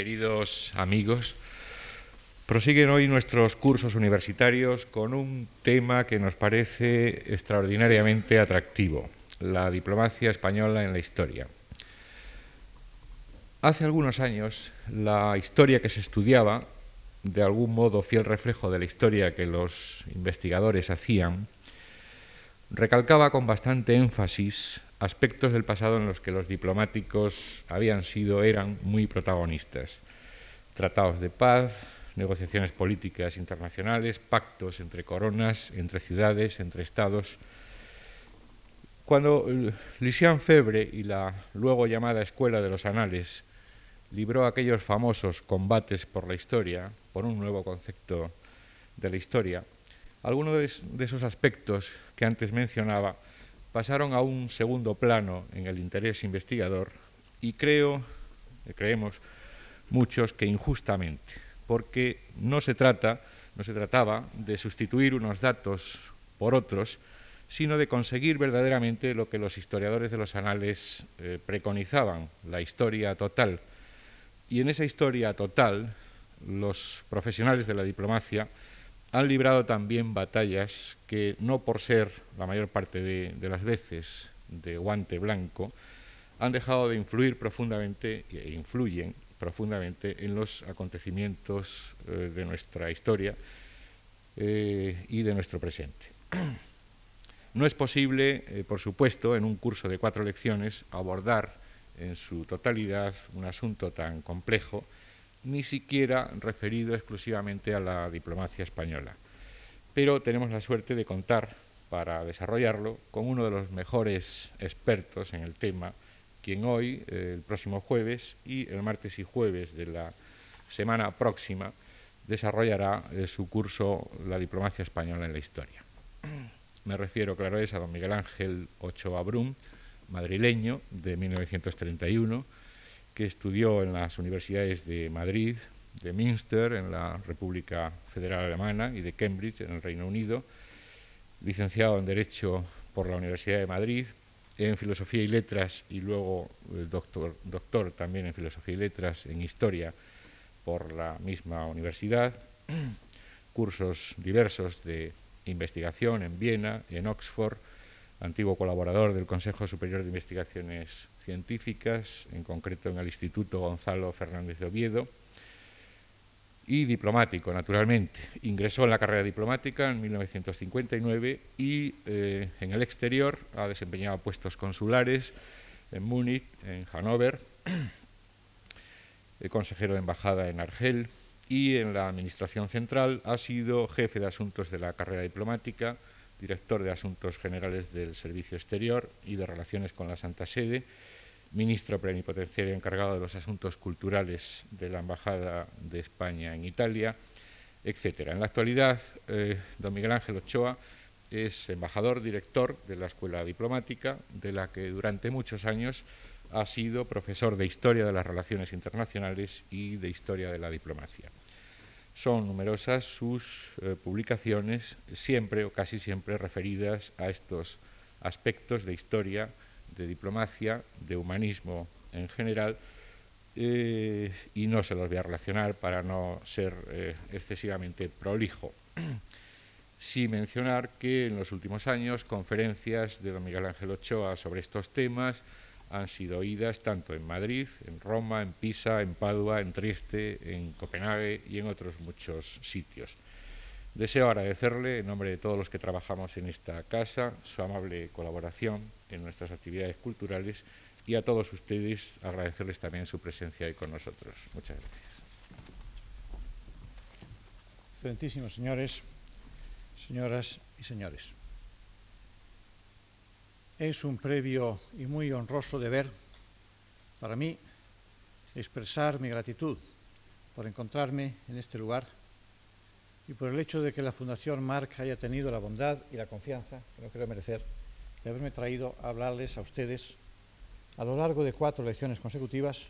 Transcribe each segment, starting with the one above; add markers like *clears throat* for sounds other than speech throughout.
queridos amigos, prosiguen hoy nuestros cursos universitarios con un tema que nos parece extraordinariamente atractivo, la diplomacia española en la historia. Hace algunos años, la historia que se estudiaba, de algún modo fiel reflejo de la historia que los investigadores hacían, recalcaba con bastante énfasis aspectos del pasado en los que los diplomáticos habían sido, eran muy protagonistas. Tratados de paz, negociaciones políticas internacionales, pactos entre coronas, entre ciudades, entre estados. Cuando Lucien Febre y la luego llamada Escuela de los Anales libró aquellos famosos combates por la historia, por un nuevo concepto de la historia, algunos de esos aspectos que antes mencionaba pasaron a un segundo plano en el interés investigador y creo, creemos muchos que injustamente, porque no se trata, no se trataba de sustituir unos datos por otros, sino de conseguir verdaderamente lo que los historiadores de los anales eh, preconizaban, la historia total. Y en esa historia total, los profesionales de la diplomacia han librado también batallas que no por ser la mayor parte de, las veces de guante blanco, han dejado de influir profundamente e influyen profundamente en los acontecimientos eh, de nuestra historia eh, y de nuestro presente. *clears throat* No es posible, eh, por supuesto, en un curso de cuatro lecciones abordar en su totalidad un asunto tan complejo ni siquiera referido exclusivamente a la diplomacia española. Pero tenemos la suerte de contar, para desarrollarlo, con uno de los mejores expertos en el tema, quien hoy, eh, el próximo jueves y el martes y jueves de la semana próxima, desarrollará eh, su curso La diplomacia española en la historia. *clears throat* Me refiero, claro es, a don Miguel Ángel Ochoa Brum, madrileño de 1931, que estudió en las universidades de Madrid, de Münster, en la República Federal Alemana, y de Cambridge, en el Reino Unido, licenciado en Derecho por la Universidad de Madrid, en Filosofía y Letras y luego doctor, doctor también en Filosofía y Letras en Historia por la misma universidad, *clears throat* cursos diversos de investigación en Viena, en Oxford, antiguo colaborador del Consejo Superior de Investigaciones científicas, en concreto en el Instituto Gonzalo Fernández de Oviedo, y diplomático, naturalmente. Ingresó en la carrera diplomática en 1959 y eh, en el exterior ha desempeñado puestos consulares en Múnich, en Hannover, consejero de embajada en Argel y en la Administración Central ha sido jefe de asuntos de la carrera diplomática, director de Asuntos Generales del Servicio Exterior y de Relaciones con la Santa Sede ministro plenipotenciario encargado de los asuntos culturales de la Embajada de España en Italia, etc. En la actualidad, eh, don Miguel Ángel Ochoa es embajador director de la Escuela Diplomática, de la que durante muchos años ha sido profesor de Historia de las Relaciones Internacionales y de Historia de la Diplomacia. Son numerosas sus eh, publicaciones, siempre o casi siempre referidas a estos aspectos de historia de diplomacia, de humanismo en general, eh, y no se los voy a relacionar para no ser eh, excesivamente prolijo. *clears throat* Sí mencionar que en los últimos años conferencias de don Miguel Ángel Ochoa sobre estos temas han sido oídas tanto en Madrid, en Roma, en Pisa, en Padua, en Trieste, en Copenhague y en otros muchos sitios. Deseo agradecerle, en nombre de todos los que trabajamos en esta casa, su amable colaboración en nuestras actividades culturales y a todos ustedes agradecerles también su presencia hoy con nosotros. Muchas gracias. Excelentísimos señores, señoras y señores. Es un previo y muy honroso deber para mí expresar mi gratitud por encontrarme en este lugar y por el hecho de que la Fundación Marc haya tenido la bondad y la confianza, que no quiero merecer, de haberme traído a hablarles a ustedes a lo largo de cuatro lecciones consecutivas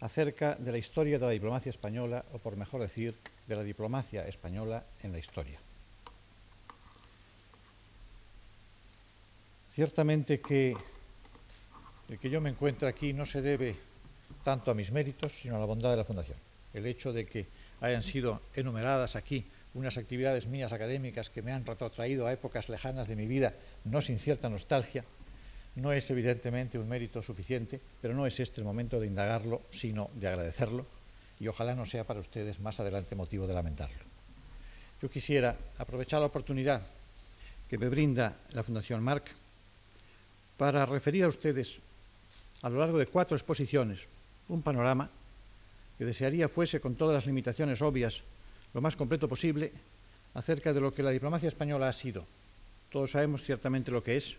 acerca de la historia de la diplomacia española, o por mejor decir, de la diplomacia española en la historia. Ciertamente que el que yo me encuentre aquí no se debe tanto a mis méritos, sino a la bondad de la Fundación. El hecho de que hayan sido enumeradas aquí unas actividades mías académicas que me han retrotraído a épocas lejanas de mi vida, no sin cierta nostalgia, no es evidentemente un mérito suficiente, pero no es este el momento de indagarlo, sino de agradecerlo, y ojalá no sea para ustedes más adelante motivo de lamentarlo. Yo quisiera aprovechar la oportunidad que me brinda la Fundación Marc para referir a ustedes a lo largo de cuatro exposiciones un panorama que desearía fuese, con todas las limitaciones obvias, lo más completo posible acerca de lo que la diplomacia española ha sido. Todos sabemos ciertamente lo que es,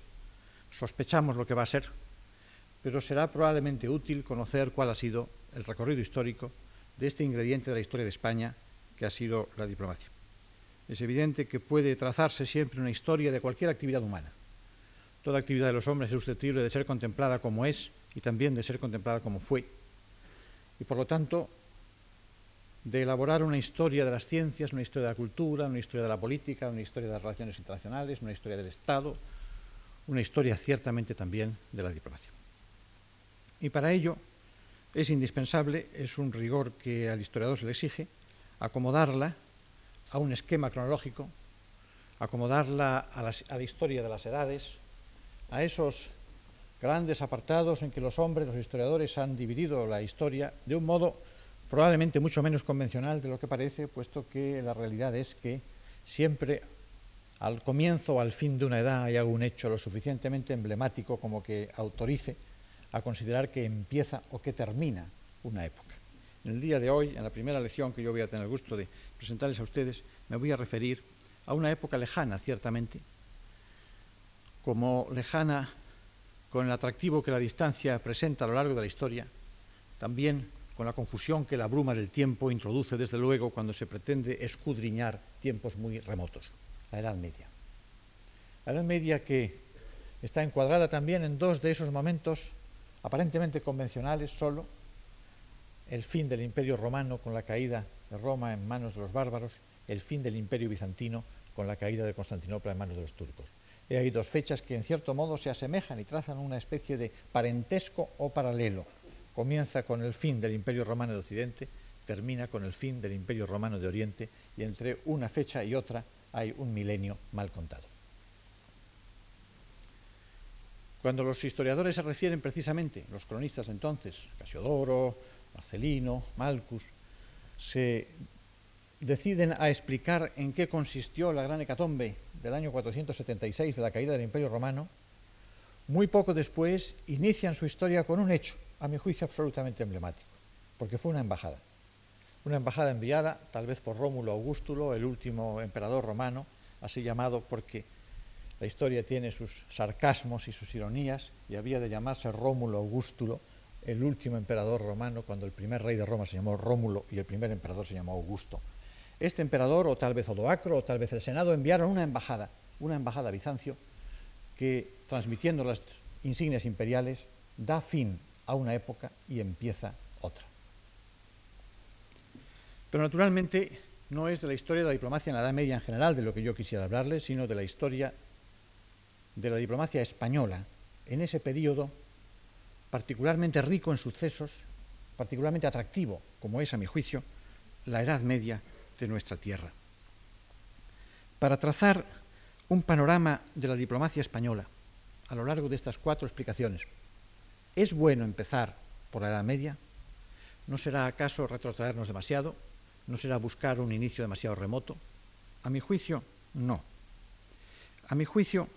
sospechamos lo que va a ser, pero será probablemente útil conocer cuál ha sido el recorrido histórico de este ingrediente de la historia de España que ha sido la diplomacia. Es evidente que puede trazarse siempre una historia de cualquier actividad humana. Toda actividad de los hombres es susceptible de ser contemplada como es y también de ser contemplada como fue. Y por lo tanto, de elaborar una historia de las ciencias, una historia de la cultura, una historia de la política, una historia de las relaciones internacionales, una historia del Estado, una historia ciertamente también de la diplomacia. Y para ello es indispensable, es un rigor que al historiador se le exige, acomodarla a un esquema cronológico, acomodarla a, a la historia de las edades, a esos grandes apartados en que los hombres, los historiadores, han dividido la historia de un modo probablemente mucho menos convencional de lo que parece, puesto que la realidad es que siempre al comienzo o al fin de una edad hay algún hecho lo suficientemente emblemático como que autorice a considerar que empieza o que termina una época. En el día de hoy, en la primera lección que yo voy a tener el gusto de presentarles a ustedes, me voy a referir a una época lejana, ciertamente, como lejana con el atractivo que la distancia presenta a lo largo de la historia, también con la confusión que la bruma del tiempo introduce desde luego cuando se pretende escudriñar tiempos muy remotos, la Edad Media. La Edad Media que está encuadrada también en dos de esos momentos aparentemente convencionales solo, el fin del Imperio Romano con la caída de Roma en manos de los bárbaros, el fin del Imperio Bizantino con la caída de Constantinopla en manos de los turcos hay dos fechas que en cierto modo se asemejan y trazan una especie de parentesco o paralelo. Comienza con el fin del Imperio Romano de Occidente, termina con el fin del Imperio Romano de Oriente y entre una fecha y otra hay un milenio mal contado. Cuando los historiadores se refieren precisamente, los cronistas entonces, Casiodoro, Marcelino, Malcus, se deciden a explicar en qué consistió la gran hecatombe del año 476 de la caída del Imperio Romano, muy poco después inician su historia con un hecho, a mi juicio absolutamente emblemático, porque fue una embajada. Una embajada enviada tal vez por Rómulo Augustulo, el último emperador romano, así llamado porque la historia tiene sus sarcasmos y sus ironías, y había de llamarse Rómulo Augustulo, el último emperador romano, cuando el primer rey de Roma se llamó Rómulo y el primer emperador se llamó Augusto este emperador, o tal vez Odoacro, o tal vez el Senado, enviaron una embajada, una embajada a Bizancio, que transmitiendo las insignias imperiales da fin a una época y empieza otra. Pero naturalmente no es de la historia de la diplomacia en la Edad Media en general de lo que yo quisiera hablarles, sino de la historia de la diplomacia española en ese periodo particularmente rico en sucesos, particularmente atractivo, como es a mi juicio, la Edad Media de nuestra tierra. Para trazar un panorama de la diplomacia española a lo largo de estas cuatro explicaciones, ¿es bueno empezar por la Edad Media? ¿No será acaso retrotraernos demasiado? ¿No será buscar un inicio demasiado remoto? A mi juicio, no. A mi juicio,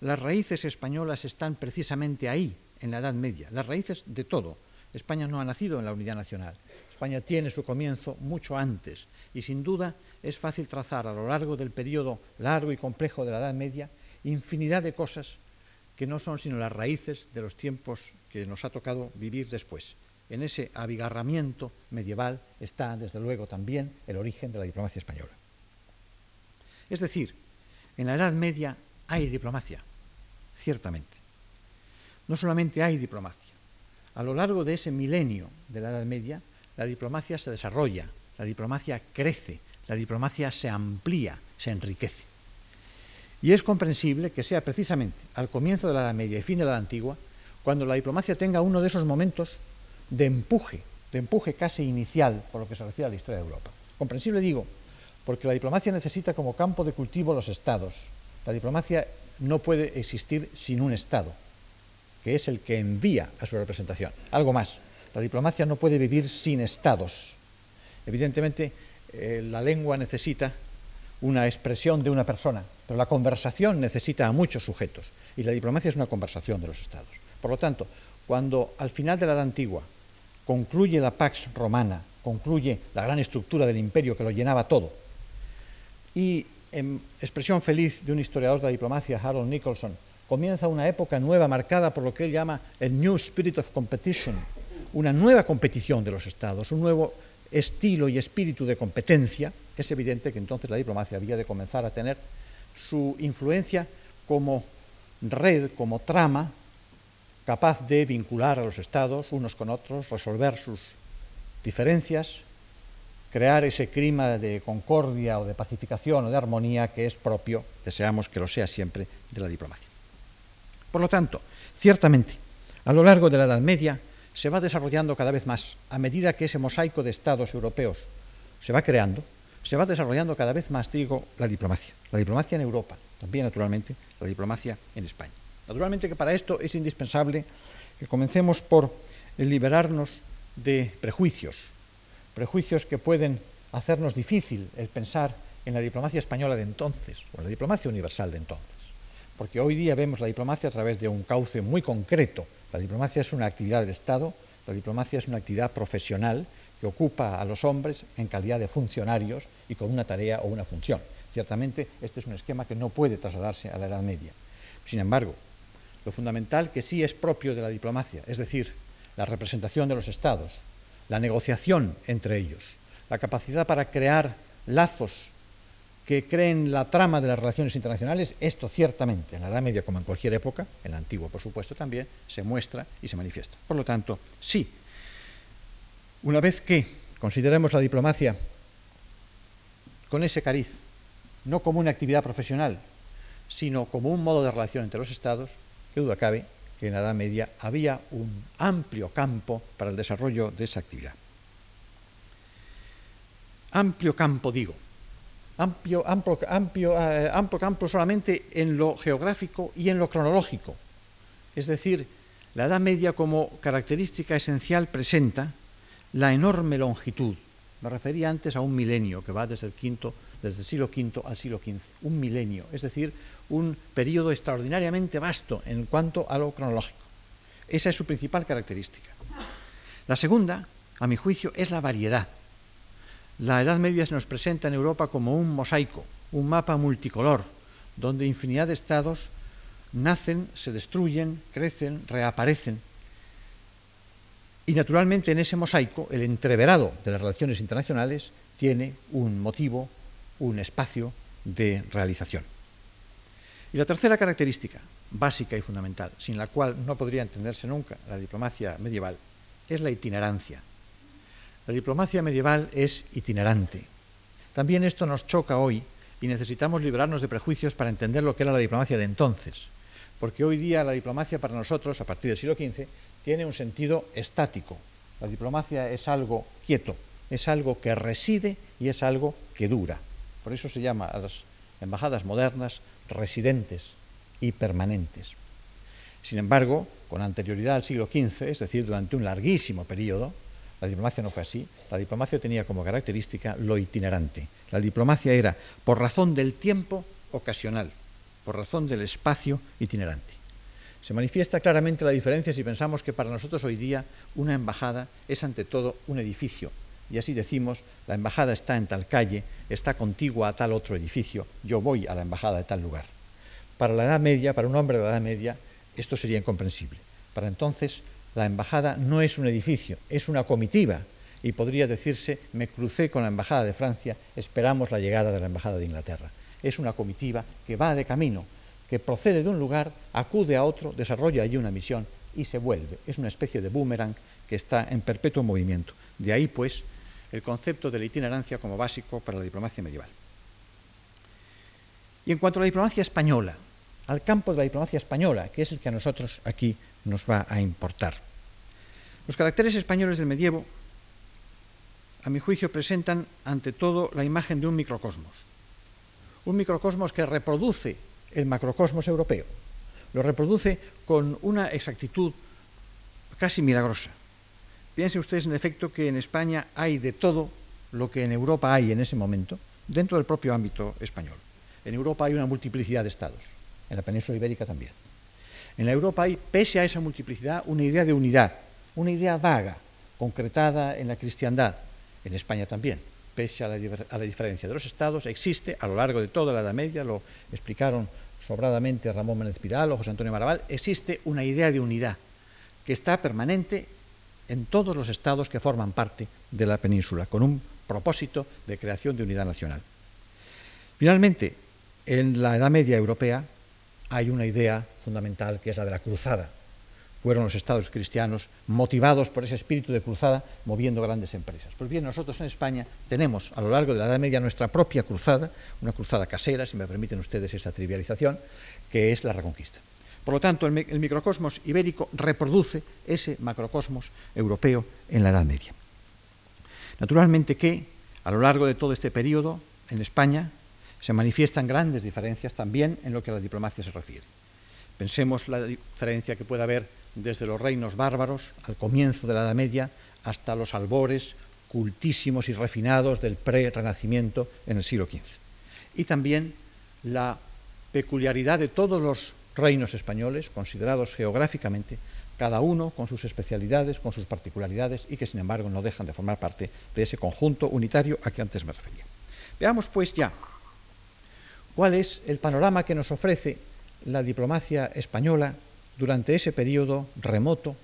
las raíces españolas están precisamente ahí, en la Edad Media, las raíces de todo. España no ha nacido en la unidad nacional. España tiene su comienzo mucho antes y sin duda es fácil trazar a lo largo del periodo largo y complejo de la Edad Media infinidad de cosas que no son sino las raíces de los tiempos que nos ha tocado vivir después. En ese abigarramiento medieval está, desde luego, también el origen de la diplomacia española. Es decir, en la Edad Media hay diplomacia, ciertamente. No solamente hay diplomacia. A lo largo de ese milenio de la Edad Media la diplomacia se desarrolla, la diplomacia crece, la diplomacia se amplía, se enriquece. Y es comprensible que sea precisamente al comienzo de la Edad Media y fin de la Edad Antigua cuando la diplomacia tenga uno de esos momentos de empuje, de empuje casi inicial por lo que se refiere a la historia de Europa. Comprensible digo, porque la diplomacia necesita como campo de cultivo los estados. La diplomacia no puede existir sin un estado, que es el que envía a su representación. Algo más, la diplomacia no puede vivir sin estados. Evidentemente, eh, la lengua necesita una expresión de una persona, pero la conversación necesita a muchos sujetos y la diplomacia es una conversación de los estados. Por lo tanto, cuando al final de la Edad Antigua concluye la Pax Romana, concluye la gran estructura del imperio que lo llenaba todo, y en expresión feliz de un historiador de la diplomacia, Harold Nicholson, comienza una época nueva marcada por lo que él llama el New Spirit of Competition, una nueva competición de los estados, un nuevo estilo y espíritu de competencia, es evidente que entonces la diplomacia había de comenzar a tener su influencia como red, como trama, capaz de vincular a los estados unos con otros, resolver sus diferencias, crear ese clima de concordia o de pacificación o de armonía que es propio, deseamos que lo sea siempre, de la diplomacia. Por lo tanto, ciertamente, a lo largo de la Edad Media se va desarrollando cada vez más, a medida que ese mosaico de estados europeos se va creando, se va desarrollando cada vez más, digo, la diplomacia. La diplomacia en Europa, también naturalmente la diplomacia en España. Naturalmente que para esto es indispensable que comencemos por liberarnos de prejuicios, prejuicios que pueden hacernos difícil el pensar en la diplomacia española de entonces o en la diplomacia universal de entonces. Porque hoy día vemos la diplomacia a través de un cauce muy concreto. La diplomacia es una actividad del Estado, la diplomacia es una actividad profesional que ocupa a los hombres en calidad de funcionarios y con una tarea o una función. Ciertamente, este es un esquema que no puede trasladarse a la Edad Media. Sin embargo, lo fundamental que sí es propio de la diplomacia, es decir, la representación de los estados, la negociación entre ellos, la capacidad para crear lazos que creen la trama de las relaciones internacionales, esto ciertamente en la Edad Media como en cualquier época, en la antigua por supuesto también, se muestra y se manifiesta. Por lo tanto, sí, una vez que consideremos la diplomacia con ese cariz, no como una actividad profesional, sino como un modo de relación entre los estados, qué duda cabe que en la Edad Media había un amplio campo para el desarrollo de esa actividad. Amplio campo, digo. Amplio, amplio, amplio, eh, amplio campo solamente en lo geográfico y en lo cronológico. Es decir, la Edad Media como característica esencial presenta la enorme longitud. Me refería antes a un milenio que va desde el, quinto, desde el siglo V al siglo XV, un milenio, es decir, un periodo extraordinariamente vasto en cuanto a lo cronológico. Esa es su principal característica. La segunda, a mi juicio, es la variedad. La Edad Media se nos presenta en Europa como un mosaico, un mapa multicolor, donde infinidad de estados nacen, se destruyen, crecen, reaparecen y naturalmente en ese mosaico el entreverado de las relaciones internacionales tiene un motivo, un espacio de realización. Y la tercera característica, básica y fundamental, sin la cual no podría entenderse nunca la diplomacia medieval, es la itinerancia. La diplomacia medieval es itinerante. También esto nos choca hoy y necesitamos librarnos de prejuicios para entender lo que era la diplomacia de entonces, porque hoy día la diplomacia para nosotros, a partir del siglo XV, tiene un sentido estático. La diplomacia es algo quieto, es algo que reside y es algo que dura. Por eso se llama a las embajadas modernas residentes y permanentes. Sin embargo, con anterioridad al siglo XV, es decir, durante un larguísimo periodo, la diplomacia no fue así. La diplomacia tenía como característica lo itinerante. La diplomacia era, por razón del tiempo, ocasional, por razón del espacio, itinerante. Se manifiesta claramente la diferencia si pensamos que para nosotros hoy día una embajada es ante todo un edificio. Y así decimos, la embajada está en tal calle, está contigua a tal otro edificio, yo voy a la embajada de tal lugar. Para la Edad Media, para un hombre de la Edad Media, esto sería incomprensible. Para entonces, la embajada no es un edificio, es una comitiva. Y podría decirse, me crucé con la embajada de Francia, esperamos la llegada de la embajada de Inglaterra. Es una comitiva que va de camino, que procede de un lugar, acude a otro, desarrolla allí una misión y se vuelve. Es una especie de boomerang que está en perpetuo movimiento. De ahí, pues, el concepto de la itinerancia como básico para la diplomacia medieval. Y en cuanto a la diplomacia española, al campo de la diplomacia española, que es el que a nosotros aquí nos va a importar. Los caracteres españoles del medievo, a mi juicio, presentan ante todo la imagen de un microcosmos. Un microcosmos que reproduce el macrocosmos europeo. Lo reproduce con una exactitud casi milagrosa. Piensen ustedes, en efecto, que en España hay de todo lo que en Europa hay en ese momento, dentro del propio ámbito español. En Europa hay una multiplicidad de estados, en la península ibérica también. En la Europa hay, pese a esa multiplicidad, una idea de unidad, una idea vaga, concretada en la cristiandad, en España también. Pese a la, diferencia de los estados, existe a lo largo de toda la Edad Media, lo explicaron sobradamente Ramón Méndez Piral o José Antonio Maraval, existe una idea de unidad que está permanente en todos los estados que forman parte de la península, con un propósito de creación de unidad nacional. Finalmente, en la Edad Media europea hay una idea fundamental que es la de la cruzada. Fueron los estados cristianos motivados por ese espíritu de cruzada moviendo grandes empresas. Pues bien, nosotros en España tenemos a lo largo de la Edad Media nuestra propia cruzada, una cruzada casera, si me permiten ustedes esa trivialización, que es la reconquista. Por lo tanto, el, microcosmos ibérico reproduce ese macrocosmos europeo en la Edad Media. Naturalmente que a lo largo de todo este periodo en España se manifiestan grandes diferencias también en lo que a la diplomacia se refiere. Pensemos la diferencia que puede haber desde los reinos bárbaros al comienzo de la Edad Media hasta los albores cultísimos y refinados del pre-renacimiento en el siglo XV. Y también la peculiaridad de todos los reinos españoles, considerados geográficamente, cada uno con sus especialidades, con sus particularidades y que sin embargo no dejan de formar parte de ese conjunto unitario a que antes me refería. Veamos pues ya cuál es el panorama que nos ofrece la diplomacia española durante ese periodo remoto,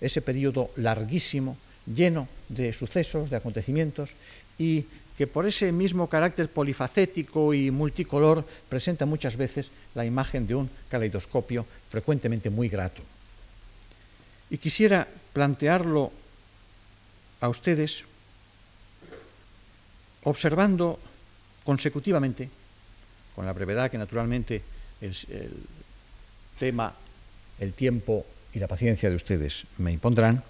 ese periodo larguísimo, lleno de sucesos, de acontecimientos y que por ese mismo carácter polifacético y multicolor presenta muchas veces la imagen de un caleidoscopio frecuentemente muy grato. Y quisiera plantearlo a ustedes observando consecutivamente, con la brevedad que naturalmente el, tema, el tiempo y la paciencia de ustedes me impondrán,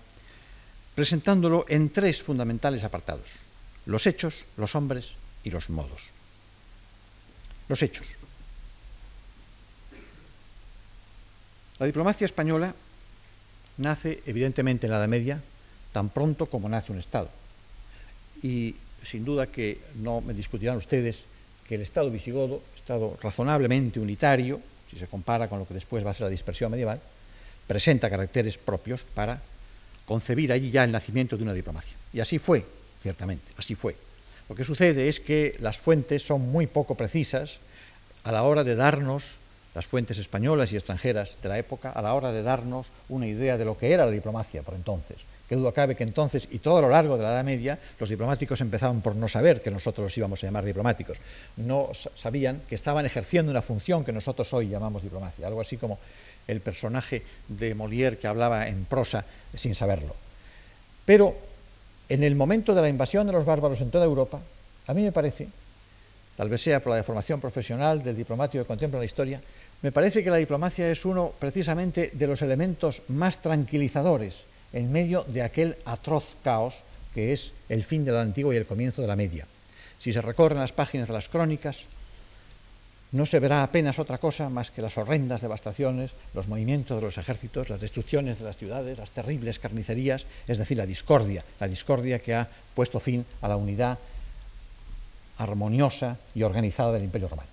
presentándolo en tres fundamentales apartados, los hechos, los hombres y los modos. Los hechos. La diplomacia española nace evidentemente en la Edad Media tan pronto como nace un Estado. Y sin duda que no me discutirán ustedes que el Estado visigodo, Razonablemente unitario, si se compara con lo que después va a ser la dispersión medieval, presenta caracteres propios para concebir allí ya el nacimiento de una diplomacia. Y así fue, ciertamente, así fue. Lo que sucede es que las fuentes son muy poco precisas a la hora de darnos las fuentes españolas y extranjeras de la época a la hora de darnos una idea de lo que era la diplomacia por entonces. Qué duda cabe que entonces y todo a lo largo de la Edad Media los diplomáticos empezaban por no saber que nosotros los íbamos a llamar diplomáticos. No sabían que estaban ejerciendo una función que nosotros hoy llamamos diplomacia. Algo así como el personaje de Molière que hablaba en prosa sin saberlo. Pero en el momento de la invasión de los bárbaros en toda Europa, a mí me parece, tal vez sea por la deformación profesional del diplomático que contempla la historia, me parece que la diplomacia es uno precisamente de los elementos más tranquilizadores en medio de aquel atroz caos que es el fin de la antigua y el comienzo de la media. Si se recorren las páginas de las crónicas, no se verá apenas otra cosa más que las horrendas devastaciones, los movimientos de los ejércitos, las destrucciones de las ciudades, las terribles carnicerías, es decir, la discordia, la discordia que ha puesto fin a la unidad armoniosa y organizada del Imperio Romano.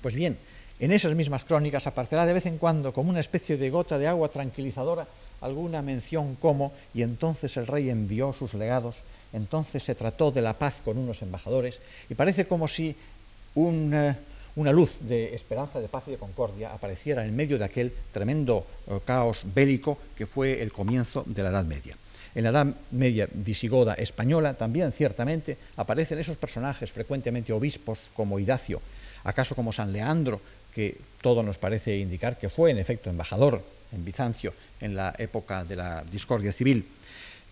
Pues bien, en esas mismas crónicas aparecerá de vez en cuando como una especie de gota de agua tranquilizadora alguna mención como, y entonces el rey envió sus legados, entonces se trató de la paz con unos embajadores, y parece como si una, una luz de esperanza, de paz y de concordia apareciera en medio de aquel tremendo eh, caos bélico que fue el comienzo de la Edad Media. En la Edad Media visigoda española también ciertamente aparecen esos personajes, frecuentemente obispos como Idacio, acaso como San Leandro, que todo nos parece indicar que fue en efecto embajador en Bizancio en la época de la discordia civil,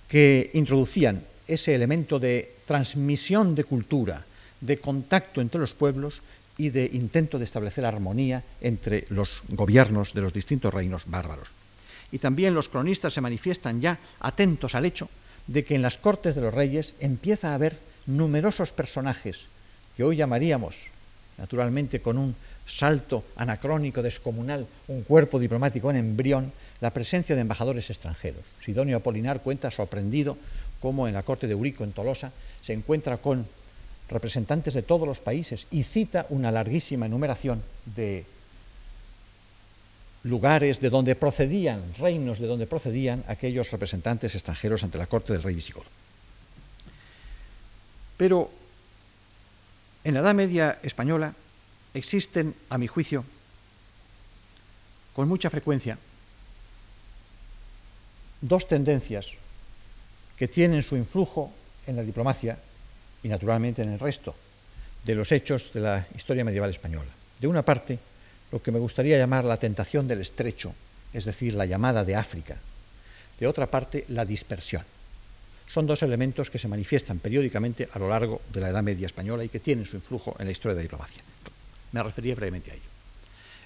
que introducían ese elemento de transmisión de cultura, de contacto entre los pueblos y de intento de establecer armonía entre los gobiernos de los distintos reinos bárbaros. y también los cronistas se manifiestan ya atentos al hecho de que en las cortes de los reyes empieza a haber numerosos personajes que hoy llamaríamos, naturalmente con un salto anacrónico, descomunal, un cuerpo diplomático en embrión, la presencia de embajadores extranjeros. Sidonio Apolinar cuenta sorprendido cómo en la corte de Eurico en Tolosa se encuentra con representantes de todos los países y cita una larguísima enumeración de lugares de donde procedían, reinos de donde procedían aquellos representantes extranjeros ante la corte del rey visigodo. Pero en la Edad Media española existen, a mi juicio, con mucha frecuencia, dos tendencias que tienen su influjo en la diplomacia y naturalmente en el resto de los hechos de la historia medieval española. De una parte, lo que me gustaría llamar la tentación del estrecho, es decir, la llamada de África. De otra parte, la dispersión. Son dos elementos que se manifiestan periódicamente a lo largo de la Edad Media española y que tienen su influjo en la historia de la diplomacia. Me refería brevemente a ello.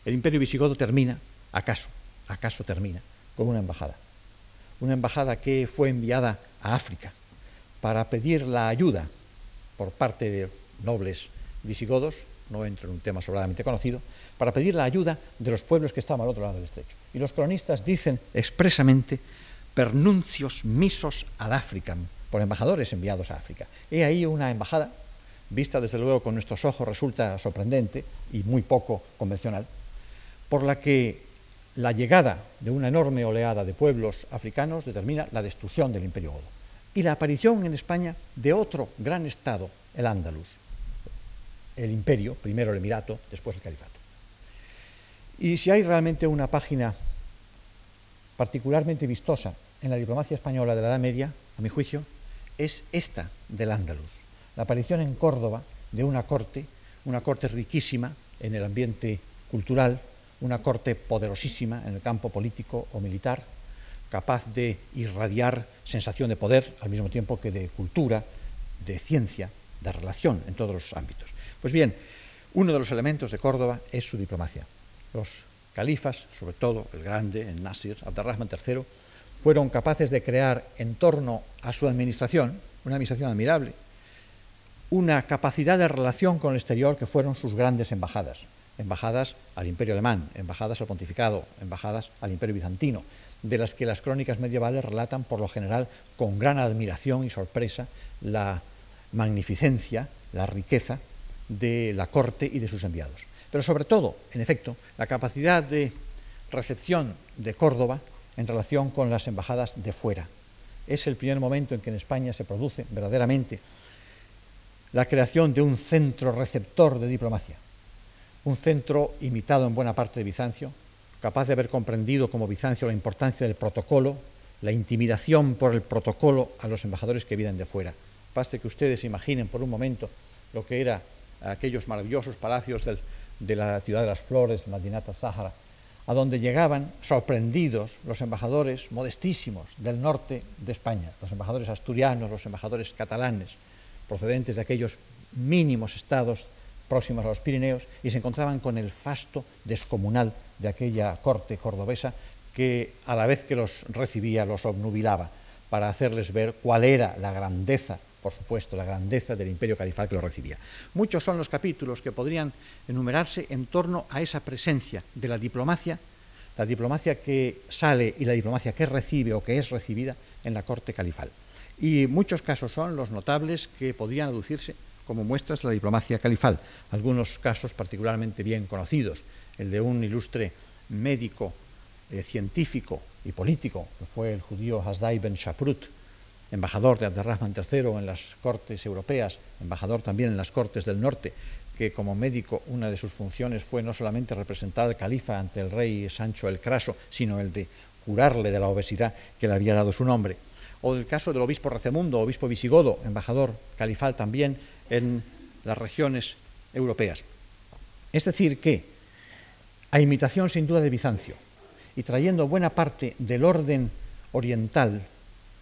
El imperio visigodo termina, acaso, acaso termina, con una embajada. Una embajada que fue enviada a África para pedir la ayuda por parte de nobles visigodos, no entro en un tema sobradamente conocido, para pedir la ayuda de los pueblos que estaban al otro lado del estrecho. Y los cronistas dicen expresamente pernuncios misos ad Africam, por embajadores enviados a África. He ahí una embajada, vista desde luego con nuestros ojos resulta sorprendente y muy poco convencional, por la que la llegada de una enorme oleada de pueblos africanos determina la destrucción del imperio godo y la aparición en España de otro gran estado, el Ándalus, el imperio, primero el emirato, después el califato. Y si hay realmente una página particularmente vistosa en la diplomacia española de la Edad Media, a mi juicio, es esta del Ándalus, la aparición en Córdoba de una corte, una corte riquísima en el ambiente cultural, una corte poderosísima en el campo político o militar, capaz de irradiar sensación de poder al mismo tiempo que de cultura, de ciencia, de relación en todos los ámbitos. Pues bien, uno de los elementos de Córdoba es su diplomacia. Los califas, sobre todo el grande, el Nasir, Abderrahman III, fueron capaces de crear en torno a su administración, una administración admirable, una capacidad de relación con el exterior que fueron sus grandes embajadas, embajadas al imperio alemán, embajadas al pontificado, embajadas al imperio bizantino, de las que las crónicas medievales relatan por lo general con gran admiración y sorpresa la magnificencia, la riqueza de la corte y de sus enviados. Pero sobre todo, en efecto, la capacidad de recepción de Córdoba en relación con las embajadas de fuera. Es el primer momento en que en España se produce verdaderamente la creación de un centro receptor de diplomacia, un centro imitado en buena parte de Bizancio, capaz de haber comprendido como Bizancio la importancia del protocolo, la intimidación por el protocolo a los embajadores que vienen de fuera. Baste que ustedes imaginen por un momento lo que eran aquellos maravillosos palacios de la ciudad de las flores, Madinata Sahara, a donde llegaban sorprendidos los embajadores modestísimos del norte de España, los embajadores asturianos, los embajadores catalanes, procedentes de aquellos mínimos estados próximos a los Pirineos, y se encontraban con el fasto descomunal de aquella corte cordobesa que a la vez que los recibía los obnubilaba para hacerles ver cuál era la grandeza, por supuesto, la grandeza del imperio califal que los recibía. Muchos son los capítulos que podrían enumerarse en torno a esa presencia de la diplomacia, la diplomacia que sale y la diplomacia que recibe o que es recibida en la corte califal. Y muchos casos son los notables que podrían aducirse como muestras la diplomacia califal, algunos casos particularmente bien conocidos, el de un ilustre médico, eh, científico y político, que fue el judío Hasdai ben Shaprut, embajador de Abderrahman III en las cortes europeas, embajador también en las cortes del norte, que como médico una de sus funciones fue no solamente representar al califa ante el rey Sancho el Craso, sino el de curarle de la obesidad que le había dado su nombre. O el caso del obispo Recemundo, obispo visigodo, embajador califal también en las regiones europeas. Es decir, que a imitación sin duda de Bizancio, y trayendo buena parte del orden oriental,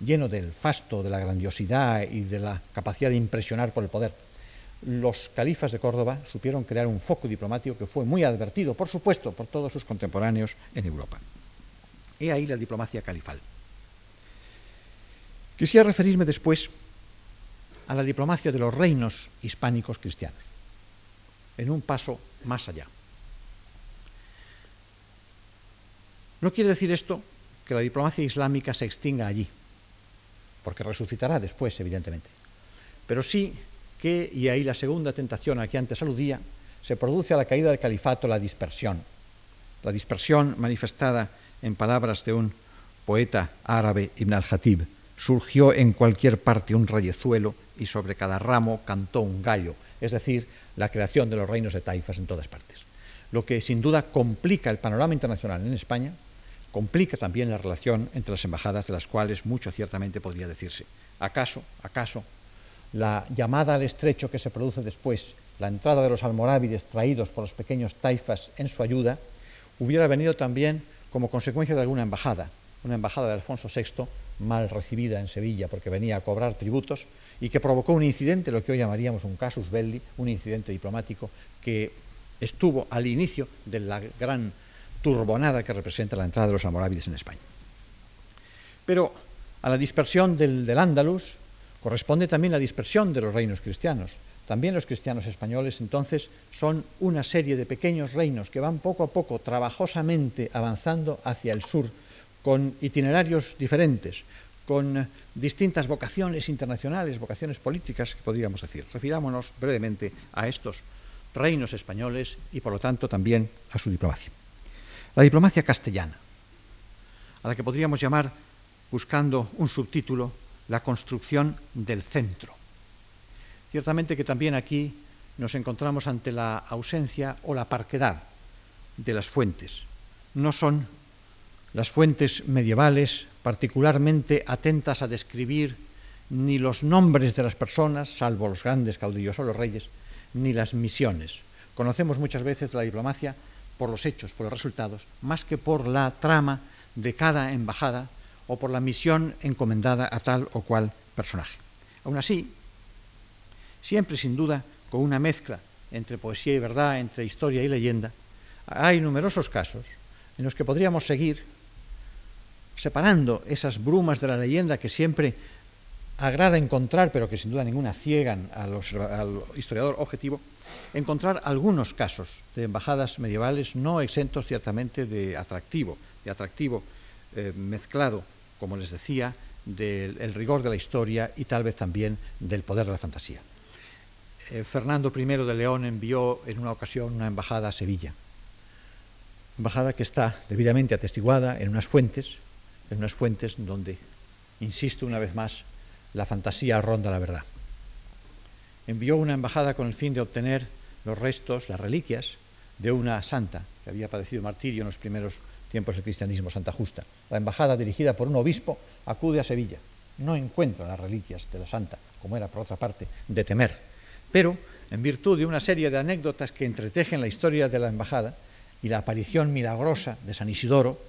lleno del fasto, de la grandiosidad y de la capacidad de impresionar por el poder, los califas de Córdoba supieron crear un foco diplomático que fue muy advertido, por supuesto, por todos sus contemporáneos en Europa. He ahí la diplomacia califal. Quisiera referirme después a la diplomacia de los reinos hispánicos cristianos, en un paso más allá. No quiere decir esto que la diplomacia islámica se extinga allí, porque resucitará después, evidentemente. Pero sí que, y ahí la segunda tentación a la que antes aludía, se produce a la caída del califato la dispersión. La dispersión manifestada en palabras de un poeta árabe, Ibn al-Hatib, surgió en cualquier parte un rayezuelo y sobre cada ramo cantó un gallo, es decir, la creación de los reinos de taifas en todas partes. Lo que sin duda complica el panorama internacional en España, complica también la relación entre las embajadas, de las cuales mucho ciertamente podría decirse. ¿Acaso, acaso, la llamada al estrecho que se produce después, la entrada de los almorávides traídos por los pequeños taifas en su ayuda, hubiera venido también como consecuencia de alguna embajada, una embajada de Alfonso VI mal recibida en Sevilla porque venía a cobrar tributos y que provocó un incidente, lo que hoy llamaríamos un casus belli, un incidente diplomático que estuvo al inicio de la gran turbonada que representa la entrada de los almorávides en España. Pero a la dispersión del, del Andalus corresponde también la dispersión de los reinos cristianos. También los cristianos españoles entonces son una serie de pequeños reinos que van poco a poco, trabajosamente avanzando hacia el sur, con itinerarios diferentes, con distintas vocaciones internacionales, vocaciones políticas, podríamos decir. Refirámonos brevemente a estos reinos españoles y, por lo tanto, también a su diplomacia. La diplomacia castellana, a la que podríamos llamar, buscando un subtítulo, la construcción del centro. Ciertamente que también aquí nos encontramos ante la ausencia o la parquedad de las fuentes. No son las fuentes medievales particularmente atentas a describir ni los nombres de las personas, salvo los grandes caudillos o los reyes, ni las misiones. Conocemos muchas veces la diplomacia por los hechos, por los resultados, más que por la trama de cada embajada o por la misión encomendada a tal o cual personaje. Aún así, siempre sin duda con una mezcla entre poesía y verdad, entre historia y leyenda, hay numerosos casos en los que podríamos seguir separando esas brumas de la leyenda que siempre agrada encontrar, pero que sin duda ninguna ciegan al, historiador objetivo, encontrar algunos casos de embajadas medievales no exentos ciertamente de atractivo, de atractivo eh, mezclado, como les decía, del rigor de la historia y tal vez también del poder de la fantasía. Eh, Fernando I de León envió en una ocasión una embajada a Sevilla, embajada que está debidamente atestiguada en unas fuentes, en unas fuentes donde, insisto una vez más, la fantasía ronda la verdad. Envió una embajada con el fin de obtener los restos, las reliquias, de una santa que había padecido martirio en los primeros tiempos del cristianismo, Santa Justa. La embajada, dirigida por un obispo, acude a Sevilla. No encuentra las reliquias de la santa, como era por otra parte de temer. Pero, en virtud de una serie de anécdotas que entretejen la historia de la embajada y la aparición milagrosa de San Isidoro,